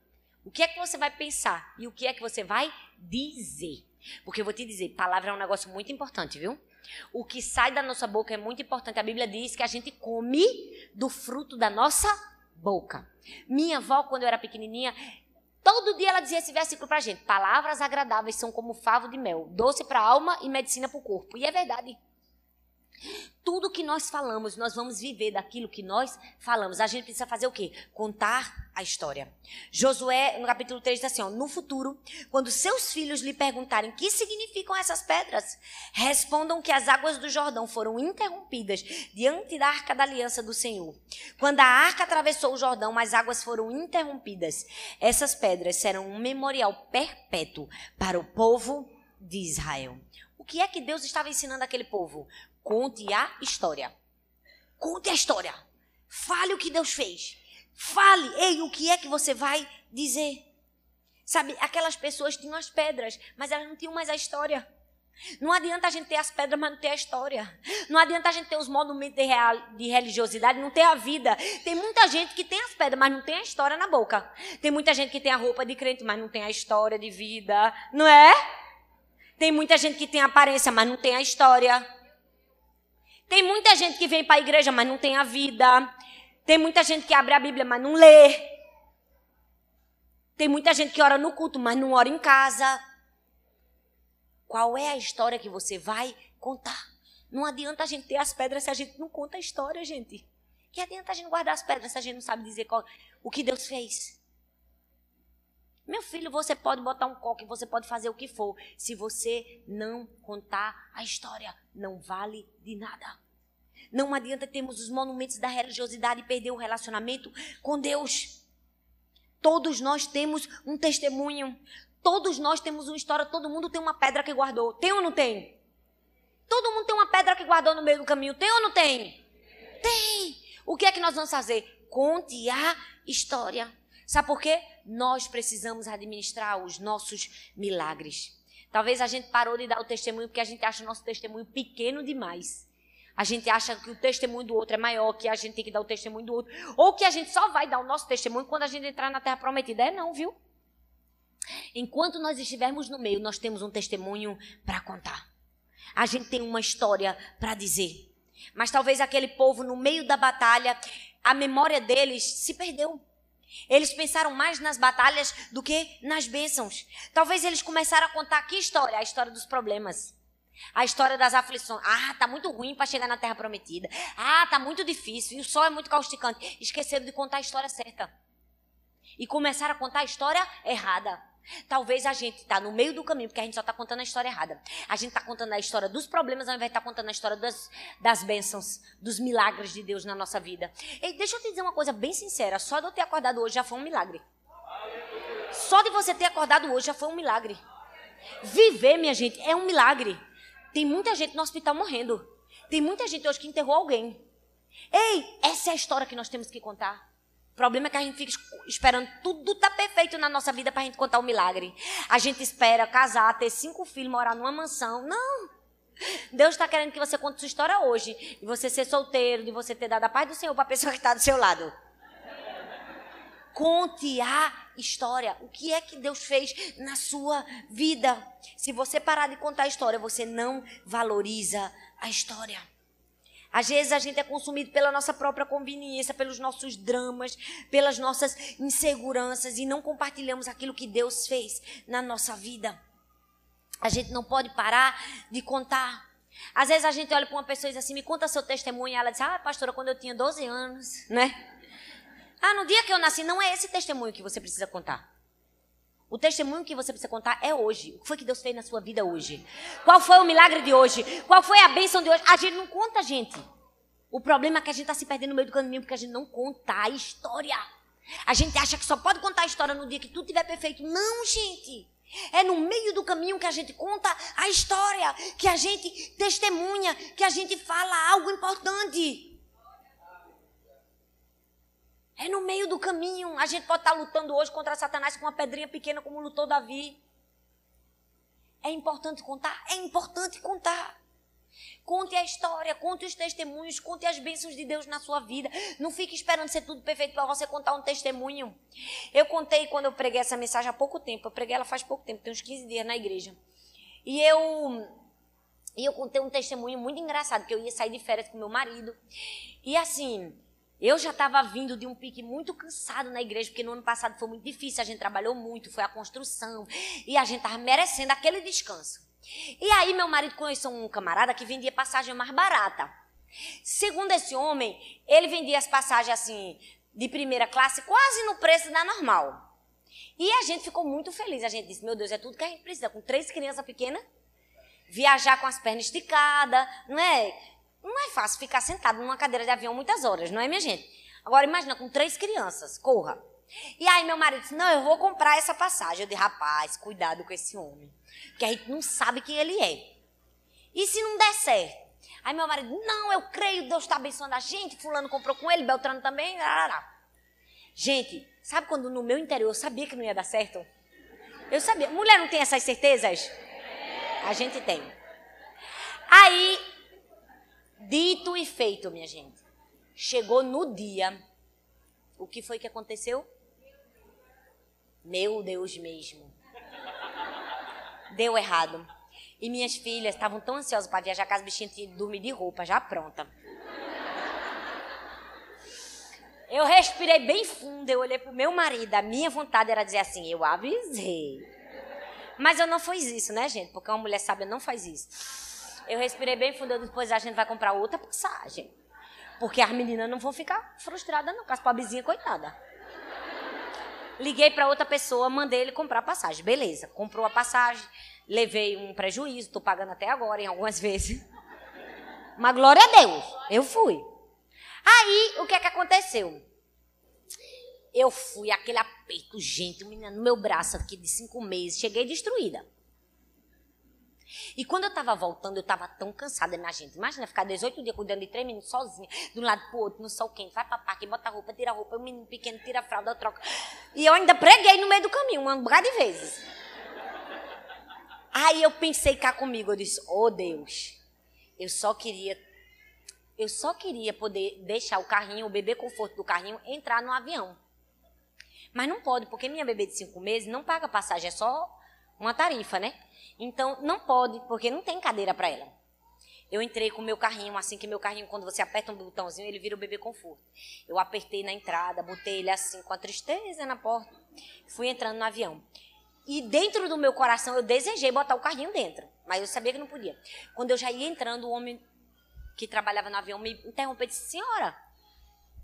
O que é que você vai pensar e o que é que você vai dizer? Porque eu vou te dizer, palavra é um negócio muito importante, viu? O que sai da nossa boca é muito importante. A Bíblia diz que a gente come do fruto da nossa boca. Minha avó, quando eu era pequenininha, todo dia ela dizia esse versículo pra gente: Palavras agradáveis são como favo de mel, doce para a alma e medicina para o corpo. E é verdade. Tudo que nós falamos, nós vamos viver daquilo que nós falamos. A gente precisa fazer o quê? Contar a história. Josué, no capítulo 3, diz assim: ó, No futuro, quando seus filhos lhe perguntarem que significam essas pedras, respondam que as águas do Jordão foram interrompidas diante da arca da aliança do Senhor. Quando a arca atravessou o Jordão, as águas foram interrompidas. Essas pedras serão um memorial perpétuo para o povo de Israel. O que é que Deus estava ensinando aquele povo? Conte a história. Conte a história. Fale o que Deus fez. Fale, ei, o que é que você vai dizer? Sabe, aquelas pessoas tinham as pedras, mas elas não tinham mais a história. Não adianta a gente ter as pedras, mas não ter a história. Não adianta a gente ter os monumentos de, real, de religiosidade, não ter a vida. Tem muita gente que tem as pedras, mas não tem a história na boca. Tem muita gente que tem a roupa de crente, mas não tem a história de vida. Não é? Tem muita gente que tem aparência, mas não tem a história. Tem muita gente que vem para a igreja, mas não tem a vida. Tem muita gente que abre a Bíblia, mas não lê. Tem muita gente que ora no culto, mas não ora em casa. Qual é a história que você vai contar? Não adianta a gente ter as pedras se a gente não conta a história, gente. Que adianta a gente guardar as pedras se a gente não sabe dizer qual, o que Deus fez? Meu filho, você pode botar um coque, você pode fazer o que for. Se você não contar a história, não vale de nada. Não adianta termos os monumentos da religiosidade e perder o relacionamento com Deus. Todos nós temos um testemunho. Todos nós temos uma história, todo mundo tem uma pedra que guardou. Tem ou não tem? Todo mundo tem uma pedra que guardou no meio do caminho. Tem ou não tem? Tem. O que é que nós vamos fazer? Conte a história. Sabe por quê? Nós precisamos administrar os nossos milagres. Talvez a gente parou de dar o testemunho porque a gente acha o nosso testemunho pequeno demais. A gente acha que o testemunho do outro é maior, que a gente tem que dar o testemunho do outro. Ou que a gente só vai dar o nosso testemunho quando a gente entrar na terra prometida. É não, viu? Enquanto nós estivermos no meio, nós temos um testemunho para contar. A gente tem uma história para dizer. Mas talvez aquele povo, no meio da batalha, a memória deles se perdeu. Eles pensaram mais nas batalhas do que nas bênçãos. Talvez eles começaram a contar que história? A história dos problemas. A história das aflições. Ah, tá muito ruim para chegar na terra prometida. Ah, tá muito difícil. E o sol é muito causticante. Esqueceram de contar a história certa. E começaram a contar a história errada. Talvez a gente está no meio do caminho, porque a gente só está contando a história errada. A gente está contando a história dos problemas, ao invés de estar tá contando a história das, das bênçãos, dos milagres de Deus na nossa vida. E deixa eu te dizer uma coisa bem sincera: só de eu ter acordado hoje já foi um milagre. Só de você ter acordado hoje já foi um milagre. Viver, minha gente, é um milagre. Tem muita gente no hospital morrendo. Tem muita gente hoje que enterrou alguém. Ei, essa é a história que nós temos que contar. Problema é que a gente fica esperando tudo tá perfeito na nossa vida para a gente contar o milagre. A gente espera casar, ter cinco filhos, morar numa mansão. Não. Deus está querendo que você conte sua história hoje. De você ser solteiro, de você ter dado a paz do Senhor para a pessoa que está do seu lado. Conte a história. O que é que Deus fez na sua vida? Se você parar de contar a história, você não valoriza a história. Às vezes a gente é consumido pela nossa própria conveniência, pelos nossos dramas, pelas nossas inseguranças e não compartilhamos aquilo que Deus fez na nossa vida. A gente não pode parar de contar. Às vezes a gente olha para uma pessoa e diz assim: me conta seu testemunho. E ela diz: ah, pastora, quando eu tinha 12 anos, né? Ah, no dia que eu nasci, não é esse testemunho que você precisa contar. O testemunho que você precisa contar é hoje. O que foi que Deus fez na sua vida hoje? Qual foi o milagre de hoje? Qual foi a bênção de hoje? A gente não conta, gente. O problema é que a gente está se perdendo no meio do caminho porque a gente não conta a história. A gente acha que só pode contar a história no dia que tudo estiver perfeito. Não, gente. É no meio do caminho que a gente conta a história, que a gente testemunha, que a gente fala algo importante. É no meio do caminho. A gente pode estar lutando hoje contra Satanás com uma pedrinha pequena, como lutou Davi. É importante contar? É importante contar. Conte a história, conte os testemunhos, conte as bênçãos de Deus na sua vida. Não fique esperando ser tudo perfeito para você contar um testemunho. Eu contei quando eu preguei essa mensagem há pouco tempo. Eu preguei ela faz pouco tempo, tem uns 15 dias na igreja. E eu, e eu contei um testemunho muito engraçado, que eu ia sair de férias com meu marido. E assim, eu já estava vindo de um pique muito cansado na igreja, porque no ano passado foi muito difícil, a gente trabalhou muito, foi a construção, e a gente estava merecendo aquele descanso. E aí meu marido conheceu um camarada que vendia passagem mais barata. Segundo esse homem, ele vendia as passagens assim, de primeira classe, quase no preço da normal. E a gente ficou muito feliz. A gente disse, meu Deus, é tudo que a gente precisa. Com três crianças pequenas, viajar com as pernas esticadas, não é? Não é fácil ficar sentado numa cadeira de avião muitas horas, não é, minha gente? Agora imagina, com três crianças, corra. E aí meu marido disse, não, eu vou comprar essa passagem. Eu disse, rapaz, cuidado com esse homem. Que a gente não sabe quem ele é. E se não der certo? Aí meu marido, não, eu creio, Deus está abençoando a gente, fulano comprou com ele, Beltrano também, larará. Gente, sabe quando no meu interior eu sabia que não ia dar certo? Eu sabia. Mulher não tem essas certezas? A gente tem. Aí, dito e feito, minha gente. Chegou no dia. O que foi que aconteceu? Meu Deus mesmo. Deu errado. E minhas filhas estavam tão ansiosas para viajar que as bichinhas tinham dormir de roupa já pronta. Eu respirei bem fundo, eu olhei pro meu marido. A minha vontade era dizer assim: eu avisei. Mas eu não fiz isso, né, gente? Porque uma mulher sábia não faz isso. Eu respirei bem fundo, depois a gente vai comprar outra passagem. Porque as meninas não vão ficar frustradas, não, com as pobrezinhas, coitada. Liguei para outra pessoa, mandei ele comprar a passagem. Beleza, comprou a passagem, levei um prejuízo, estou pagando até agora, em algumas vezes. Mas glória a Deus, eu fui. Aí, o que é que aconteceu? Eu fui, aquele aperto, gente, menina, no meu braço aqui de cinco meses, cheguei destruída. E quando eu tava voltando, eu tava tão cansada, minha gente. Imagina ficar 18 dias cuidando de três meninos sozinha, de um lado pro outro, no sol quente. Vai pra parque, bota a roupa, tira a roupa, o menino pequeno tira a fralda, troca. E eu ainda preguei no meio do caminho, um bocado de vezes. Aí eu pensei cá comigo, eu disse, oh Deus, eu só queria, eu só queria poder deixar o carrinho, o bebê conforto do carrinho, entrar no avião. Mas não pode, porque minha bebê de cinco meses não paga passagem, é só uma tarifa, né? Então, não pode, porque não tem cadeira para ela. Eu entrei com o meu carrinho, assim que meu carrinho, quando você aperta um botãozinho, ele vira o bebê conforto. Eu apertei na entrada, botei ele assim, com a tristeza na porta, fui entrando no avião. E dentro do meu coração, eu desejei botar o carrinho dentro, mas eu sabia que não podia. Quando eu já ia entrando, o homem que trabalhava no avião me interrompeu e disse: Senhora,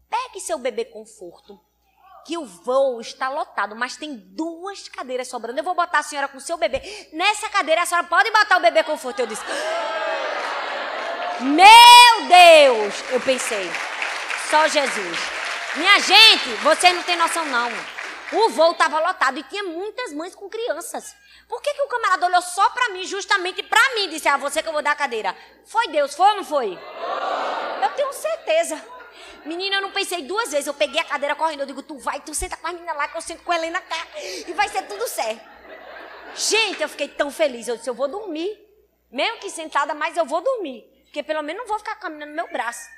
pegue seu bebê conforto que o voo está lotado, mas tem duas cadeiras sobrando. Eu vou botar a senhora com seu bebê. Nessa cadeira a senhora pode botar o bebê conforto. Eu disse: Meu Deus! Eu pensei, só Jesus. Minha gente, vocês não têm noção não. O voo estava lotado e tinha muitas mães com crianças. Por que, que o camarada olhou só para mim, justamente para mim, disse: Ah, você que eu vou dar a cadeira? Foi Deus, foi ou não foi? Eu tenho certeza. Menina, eu não pensei duas vezes. Eu peguei a cadeira correndo. Eu digo, tu vai, tu senta com a menina lá, que eu sento com a Helena cá. E vai ser tudo certo. Gente, eu fiquei tão feliz. Eu disse, eu vou dormir. Mesmo que sentada, mas eu vou dormir. Porque pelo menos não vou ficar caminhando no meu braço.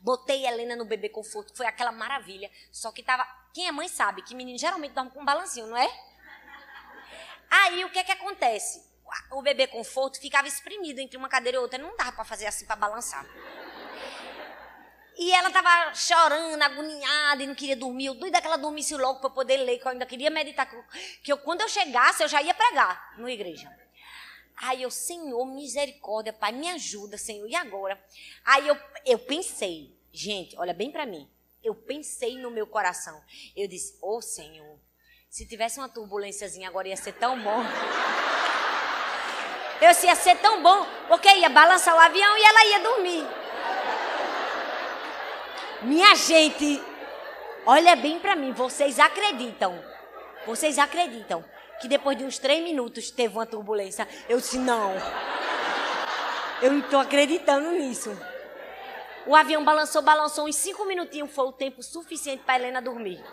Botei a Helena no bebê conforto. Foi aquela maravilha. Só que tava. Quem é mãe sabe que menino geralmente dorme com um balancinho, não é? Aí o que é que acontece? O bebê conforto ficava espremido entre uma cadeira e outra. Não dava para fazer assim para balançar. E ela estava chorando, agoniada e não queria dormir. Eu doida que ela dormisse logo para poder ler, que eu ainda queria meditar. Que eu, quando eu chegasse, eu já ia pregar na igreja. Aí eu, Senhor, misericórdia, Pai, me ajuda, Senhor. E agora? Aí eu, eu pensei, gente, olha bem para mim. Eu pensei no meu coração. Eu disse, ô oh, Senhor, se tivesse uma turbulênciazinha agora ia ser tão bom. Eu disse, ia ser tão bom, porque ia balançar o avião e ela ia dormir. Minha gente, olha bem para mim, vocês acreditam? Vocês acreditam que depois de uns três minutos teve uma turbulência? Eu disse, não. Eu não estou acreditando nisso. O avião balançou, balançou uns cinco minutinhos, foi o tempo suficiente para Helena dormir.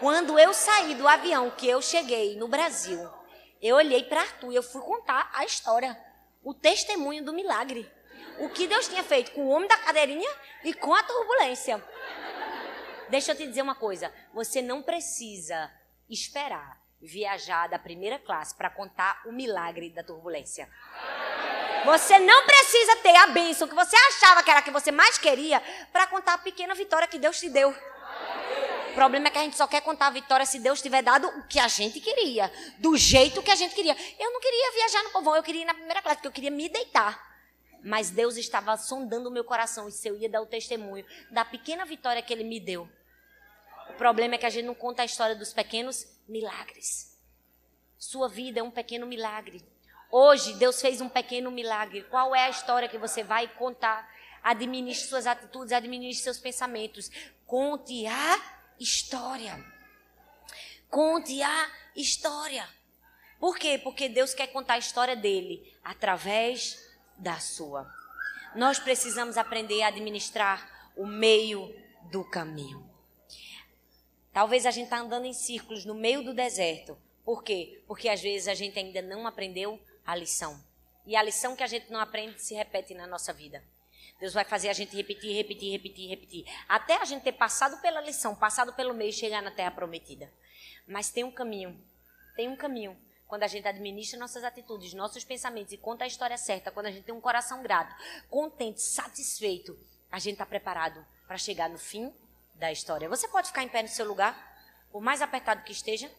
Quando eu saí do avião, que eu cheguei no Brasil, eu olhei para Arthur e eu fui contar a história, o testemunho do milagre o que Deus tinha feito com o homem da cadeirinha e com a turbulência. Deixa eu te dizer uma coisa: você não precisa esperar viajar da primeira classe para contar o milagre da turbulência. Você não precisa ter a bênção que você achava que era a que você mais queria para contar a pequena vitória que Deus te deu. O problema é que a gente só quer contar a vitória se Deus tiver dado o que a gente queria, do jeito que a gente queria. Eu não queria viajar no povão, eu queria ir na primeira classe, porque eu queria me deitar. Mas Deus estava sondando o meu coração e se eu ia dar o testemunho da pequena vitória que Ele me deu. O problema é que a gente não conta a história dos pequenos milagres. Sua vida é um pequeno milagre. Hoje, Deus fez um pequeno milagre. Qual é a história que você vai contar? Administre suas atitudes, administre seus pensamentos. Conte a história. Conte a história. Por quê? Porque Deus quer contar a história dele através da sua. Nós precisamos aprender a administrar o meio do caminho. Talvez a gente está andando em círculos no meio do deserto. Por quê? Porque às vezes a gente ainda não aprendeu a lição. E a lição que a gente não aprende se repete na nossa vida. Deus vai fazer a gente repetir, repetir, repetir, repetir. Até a gente ter passado pela lição, passado pelo meio e chegar na terra prometida. Mas tem um caminho. Tem um caminho. Quando a gente administra nossas atitudes, nossos pensamentos e conta a história certa, quando a gente tem um coração grato, contente, satisfeito, a gente está preparado para chegar no fim da história. Você pode ficar em pé no seu lugar, por mais apertado que esteja.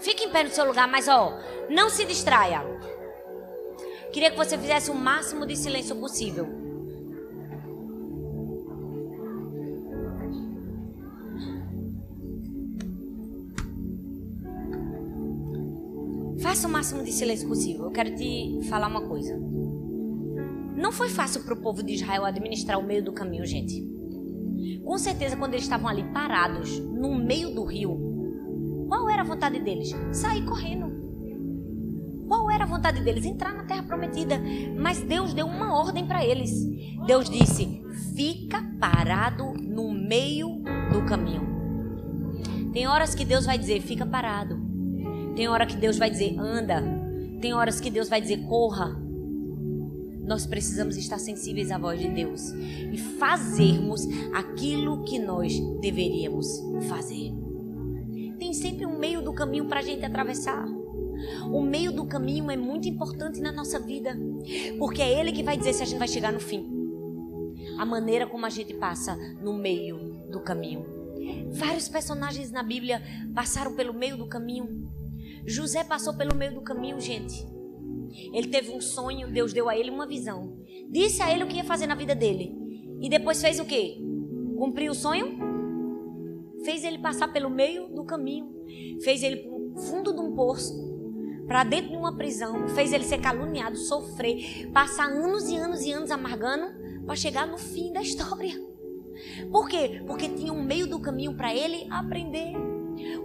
Fique em pé no seu lugar, mas ó, não se distraia. Queria que você fizesse o máximo de silêncio possível. Faça o máximo de silêncio possível. Eu quero te falar uma coisa. Não foi fácil para o povo de Israel administrar o meio do caminho, gente. Com certeza, quando eles estavam ali parados, no meio do rio, qual era a vontade deles? Sair correndo. Qual era a vontade deles? Entrar na terra prometida. Mas Deus deu uma ordem para eles. Deus disse: fica parado no meio do caminho. Tem horas que Deus vai dizer: fica parado. Tem hora que Deus vai dizer: anda. Tem horas que Deus vai dizer: corra. Nós precisamos estar sensíveis à voz de Deus e fazermos aquilo que nós deveríamos fazer tem sempre um meio do caminho para a gente atravessar. O meio do caminho é muito importante na nossa vida, porque é ele que vai dizer se a gente vai chegar no fim. A maneira como a gente passa no meio do caminho. Vários personagens na Bíblia passaram pelo meio do caminho. José passou pelo meio do caminho, gente. Ele teve um sonho, Deus deu a ele uma visão. Disse a ele o que ia fazer na vida dele. E depois fez o quê? Cumpriu o sonho? fez ele passar pelo meio do caminho, fez ele para o fundo de um poço, para dentro de uma prisão, fez ele ser caluniado, sofrer, passar anos e anos e anos amargando para chegar no fim da história. Por quê? Porque tinha um meio do caminho para ele aprender.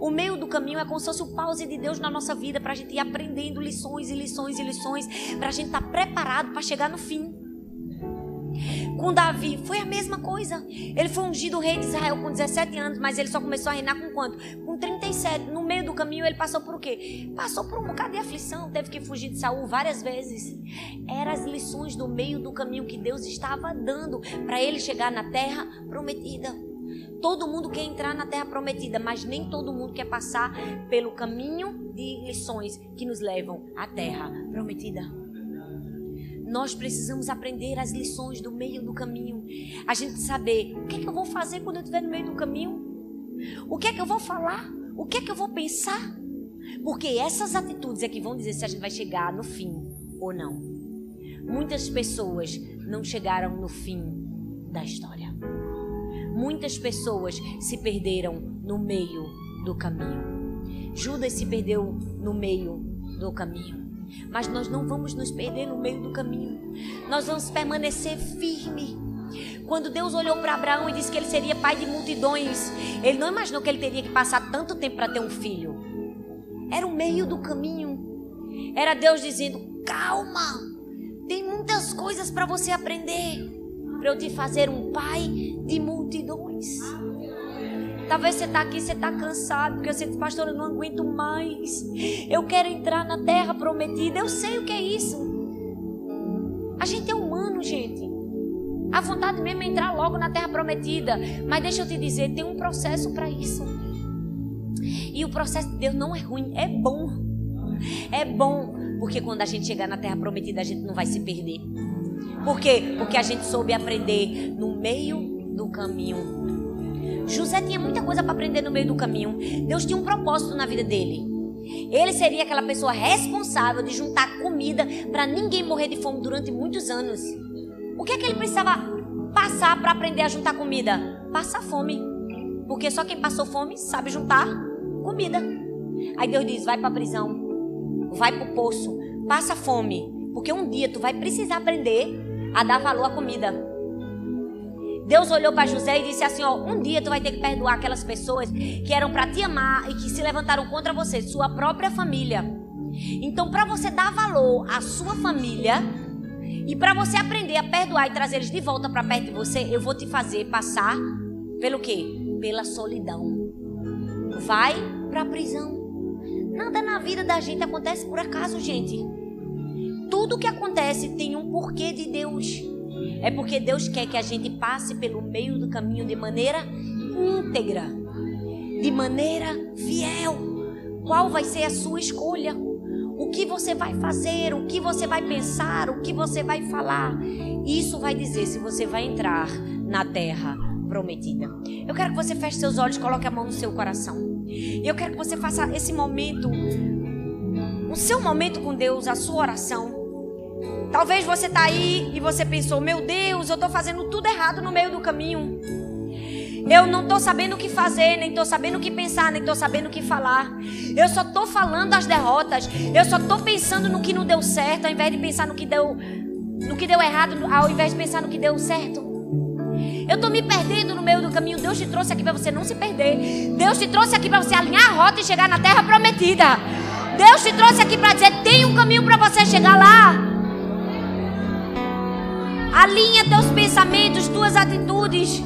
O meio do caminho é como se fosse o pause de Deus na nossa vida, para a gente ir aprendendo lições e lições e lições, para a gente estar tá preparado para chegar no fim com Davi foi a mesma coisa. Ele foi ungido rei de Israel com 17 anos, mas ele só começou a reinar com quanto? Com 37. No meio do caminho ele passou por o quê? Passou por um bocado de aflição, teve que fugir de Saul várias vezes. Eram as lições do meio do caminho que Deus estava dando para ele chegar na terra prometida. Todo mundo quer entrar na terra prometida, mas nem todo mundo quer passar pelo caminho de lições que nos levam à terra prometida. Nós precisamos aprender as lições do meio do caminho. A gente saber o que é que eu vou fazer quando eu estiver no meio do caminho. O que é que eu vou falar? O que é que eu vou pensar? Porque essas atitudes é que vão dizer se a gente vai chegar no fim ou não. Muitas pessoas não chegaram no fim da história. Muitas pessoas se perderam no meio do caminho. Judas se perdeu no meio do caminho. Mas nós não vamos nos perder no meio do caminho. Nós vamos permanecer firme. Quando Deus olhou para Abraão e disse que ele seria pai de multidões, ele não imaginou que ele teria que passar tanto tempo para ter um filho. Era o meio do caminho. Era Deus dizendo: calma, tem muitas coisas para você aprender, para eu te fazer um pai de multidões. Talvez você está aqui, você está cansado, porque você diz, pastor, eu não aguento mais. Eu quero entrar na terra prometida. Eu sei o que é isso. A gente é humano, gente. A vontade mesmo é entrar logo na terra prometida. Mas deixa eu te dizer, tem um processo para isso. E o processo de Deus não é ruim, é bom. É bom, porque quando a gente chegar na terra prometida, a gente não vai se perder. Por quê? Porque a gente soube aprender no meio do caminho José tinha muita coisa para aprender no meio do caminho. Deus tinha um propósito na vida dele. Ele seria aquela pessoa responsável de juntar comida para ninguém morrer de fome durante muitos anos. O que é que ele precisava passar para aprender a juntar comida? Passar fome. Porque só quem passou fome sabe juntar comida. Aí Deus diz: vai para a prisão, vai para o poço, passa fome. Porque um dia tu vai precisar aprender a dar valor à comida. Deus olhou para José e disse assim: ó, um dia tu vai ter que perdoar aquelas pessoas que eram para te amar e que se levantaram contra você, sua própria família. Então, para você dar valor à sua família e para você aprender a perdoar e trazer eles de volta para perto de você, eu vou te fazer passar pelo quê? pela solidão. Vai para a prisão. Nada na vida da gente acontece por acaso, gente. Tudo que acontece tem um porquê de Deus. É porque Deus quer que a gente passe pelo meio do caminho de maneira íntegra, de maneira fiel. Qual vai ser a sua escolha? O que você vai fazer, o que você vai pensar, o que você vai falar. Isso vai dizer se você vai entrar na terra prometida. Eu quero que você feche seus olhos, coloque a mão no seu coração. Eu quero que você faça esse momento, o seu momento com Deus, a sua oração. Talvez você está aí e você pensou: meu Deus, eu estou fazendo tudo errado no meio do caminho. Eu não estou sabendo o que fazer, nem estou sabendo o que pensar, nem estou sabendo o que falar. Eu só estou falando as derrotas. Eu só estou pensando no que não deu certo, ao invés de pensar no que deu, no que deu errado, ao invés de pensar no que deu certo. Eu estou me perdendo no meio do caminho. Deus te trouxe aqui para você não se perder. Deus te trouxe aqui para você alinhar a rota e chegar na terra prometida. Deus te trouxe aqui para dizer: tem um caminho para você chegar lá. Alinha teus pensamentos, tuas atitudes.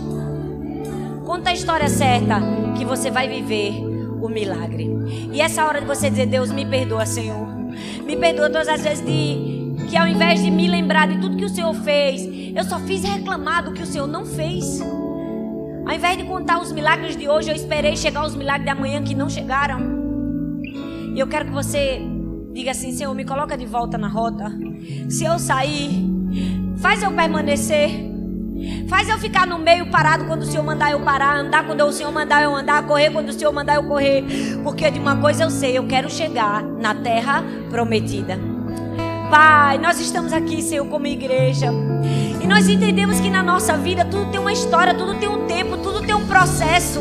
Conta a história certa que você vai viver o milagre. E essa hora de você dizer: Deus, me perdoa, Senhor. Me perdoa todas as vezes de que ao invés de me lembrar de tudo que o Senhor fez, eu só fiz reclamar do que o Senhor não fez. Ao invés de contar os milagres de hoje, eu esperei chegar os milagres de amanhã que não chegaram. E eu quero que você diga assim: Senhor, me coloca de volta na rota. Se eu sair, faz eu permanecer. Faz eu ficar no meio parado quando o Senhor mandar eu parar, andar quando o Senhor mandar eu andar, correr quando o Senhor mandar eu correr. Porque de uma coisa eu sei, eu quero chegar na terra prometida. Pai, nós estamos aqui, Senhor, como igreja. E nós entendemos que na nossa vida tudo tem uma história, tudo tem um tempo, tudo tem um processo.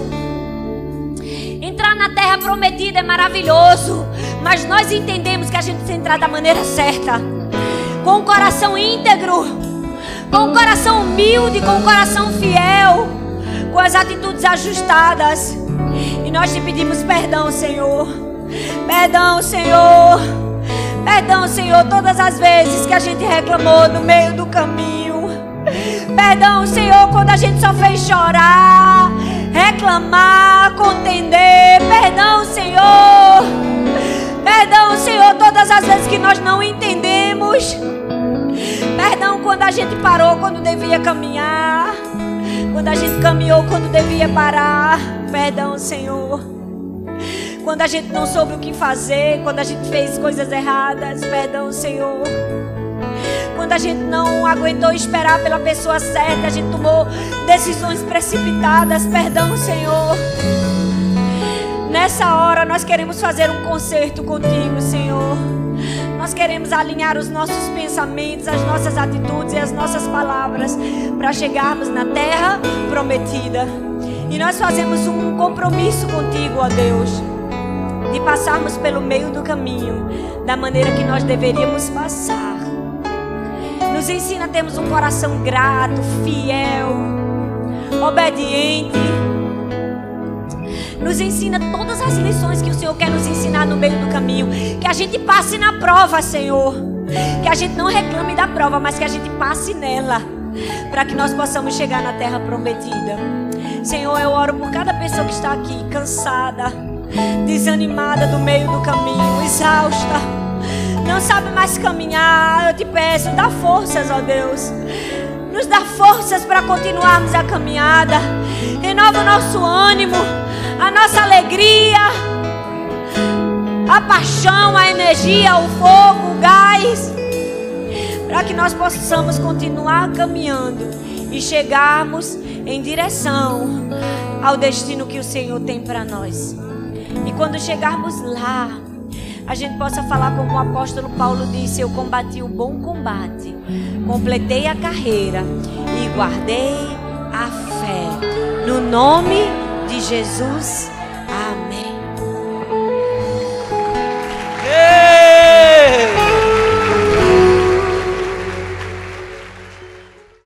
Entrar na terra prometida é maravilhoso, mas nós entendemos que a gente precisa entrar da maneira certa, com o coração íntegro com o coração humilde, com o coração fiel, com as atitudes ajustadas. E nós te pedimos perdão, Senhor. Perdão, Senhor. Perdão, Senhor, todas as vezes que a gente reclamou no meio do caminho. Perdão, Senhor, quando a gente só fez chorar, reclamar, contender. Perdão, Senhor. Perdão, Senhor, todas as vezes que nós não entendemos. Perdão quando a gente parou quando devia caminhar. Quando a gente caminhou quando devia parar. Perdão, Senhor. Quando a gente não soube o que fazer, quando a gente fez coisas erradas, perdão, Senhor. Quando a gente não aguentou esperar pela pessoa certa, a gente tomou decisões precipitadas, perdão, Senhor. Nessa hora nós queremos fazer um concerto contigo, Senhor. Queremos alinhar os nossos pensamentos, as nossas atitudes e as nossas palavras para chegarmos na terra prometida. E nós fazemos um compromisso contigo, ó Deus, de passarmos pelo meio do caminho da maneira que nós deveríamos passar. Nos ensina a termos um coração grato, fiel, obediente nos ensina todas as lições que o Senhor quer nos ensinar no meio do caminho. Que a gente passe na prova, Senhor. Que a gente não reclame da prova, mas que a gente passe nela. Para que nós possamos chegar na terra prometida. Senhor, eu oro por cada pessoa que está aqui, cansada, desanimada do meio do caminho, exausta. Não sabe mais caminhar. Eu te peço, dá forças, ó Deus. Nos dá forças para continuarmos a caminhada. Renova o nosso ânimo a nossa alegria, a paixão, a energia, o fogo, o gás, para que nós possamos continuar caminhando e chegarmos em direção ao destino que o Senhor tem para nós. E quando chegarmos lá, a gente possa falar como o apóstolo Paulo disse: Eu combati o bom combate, completei a carreira e guardei a fé. No nome de Jesus.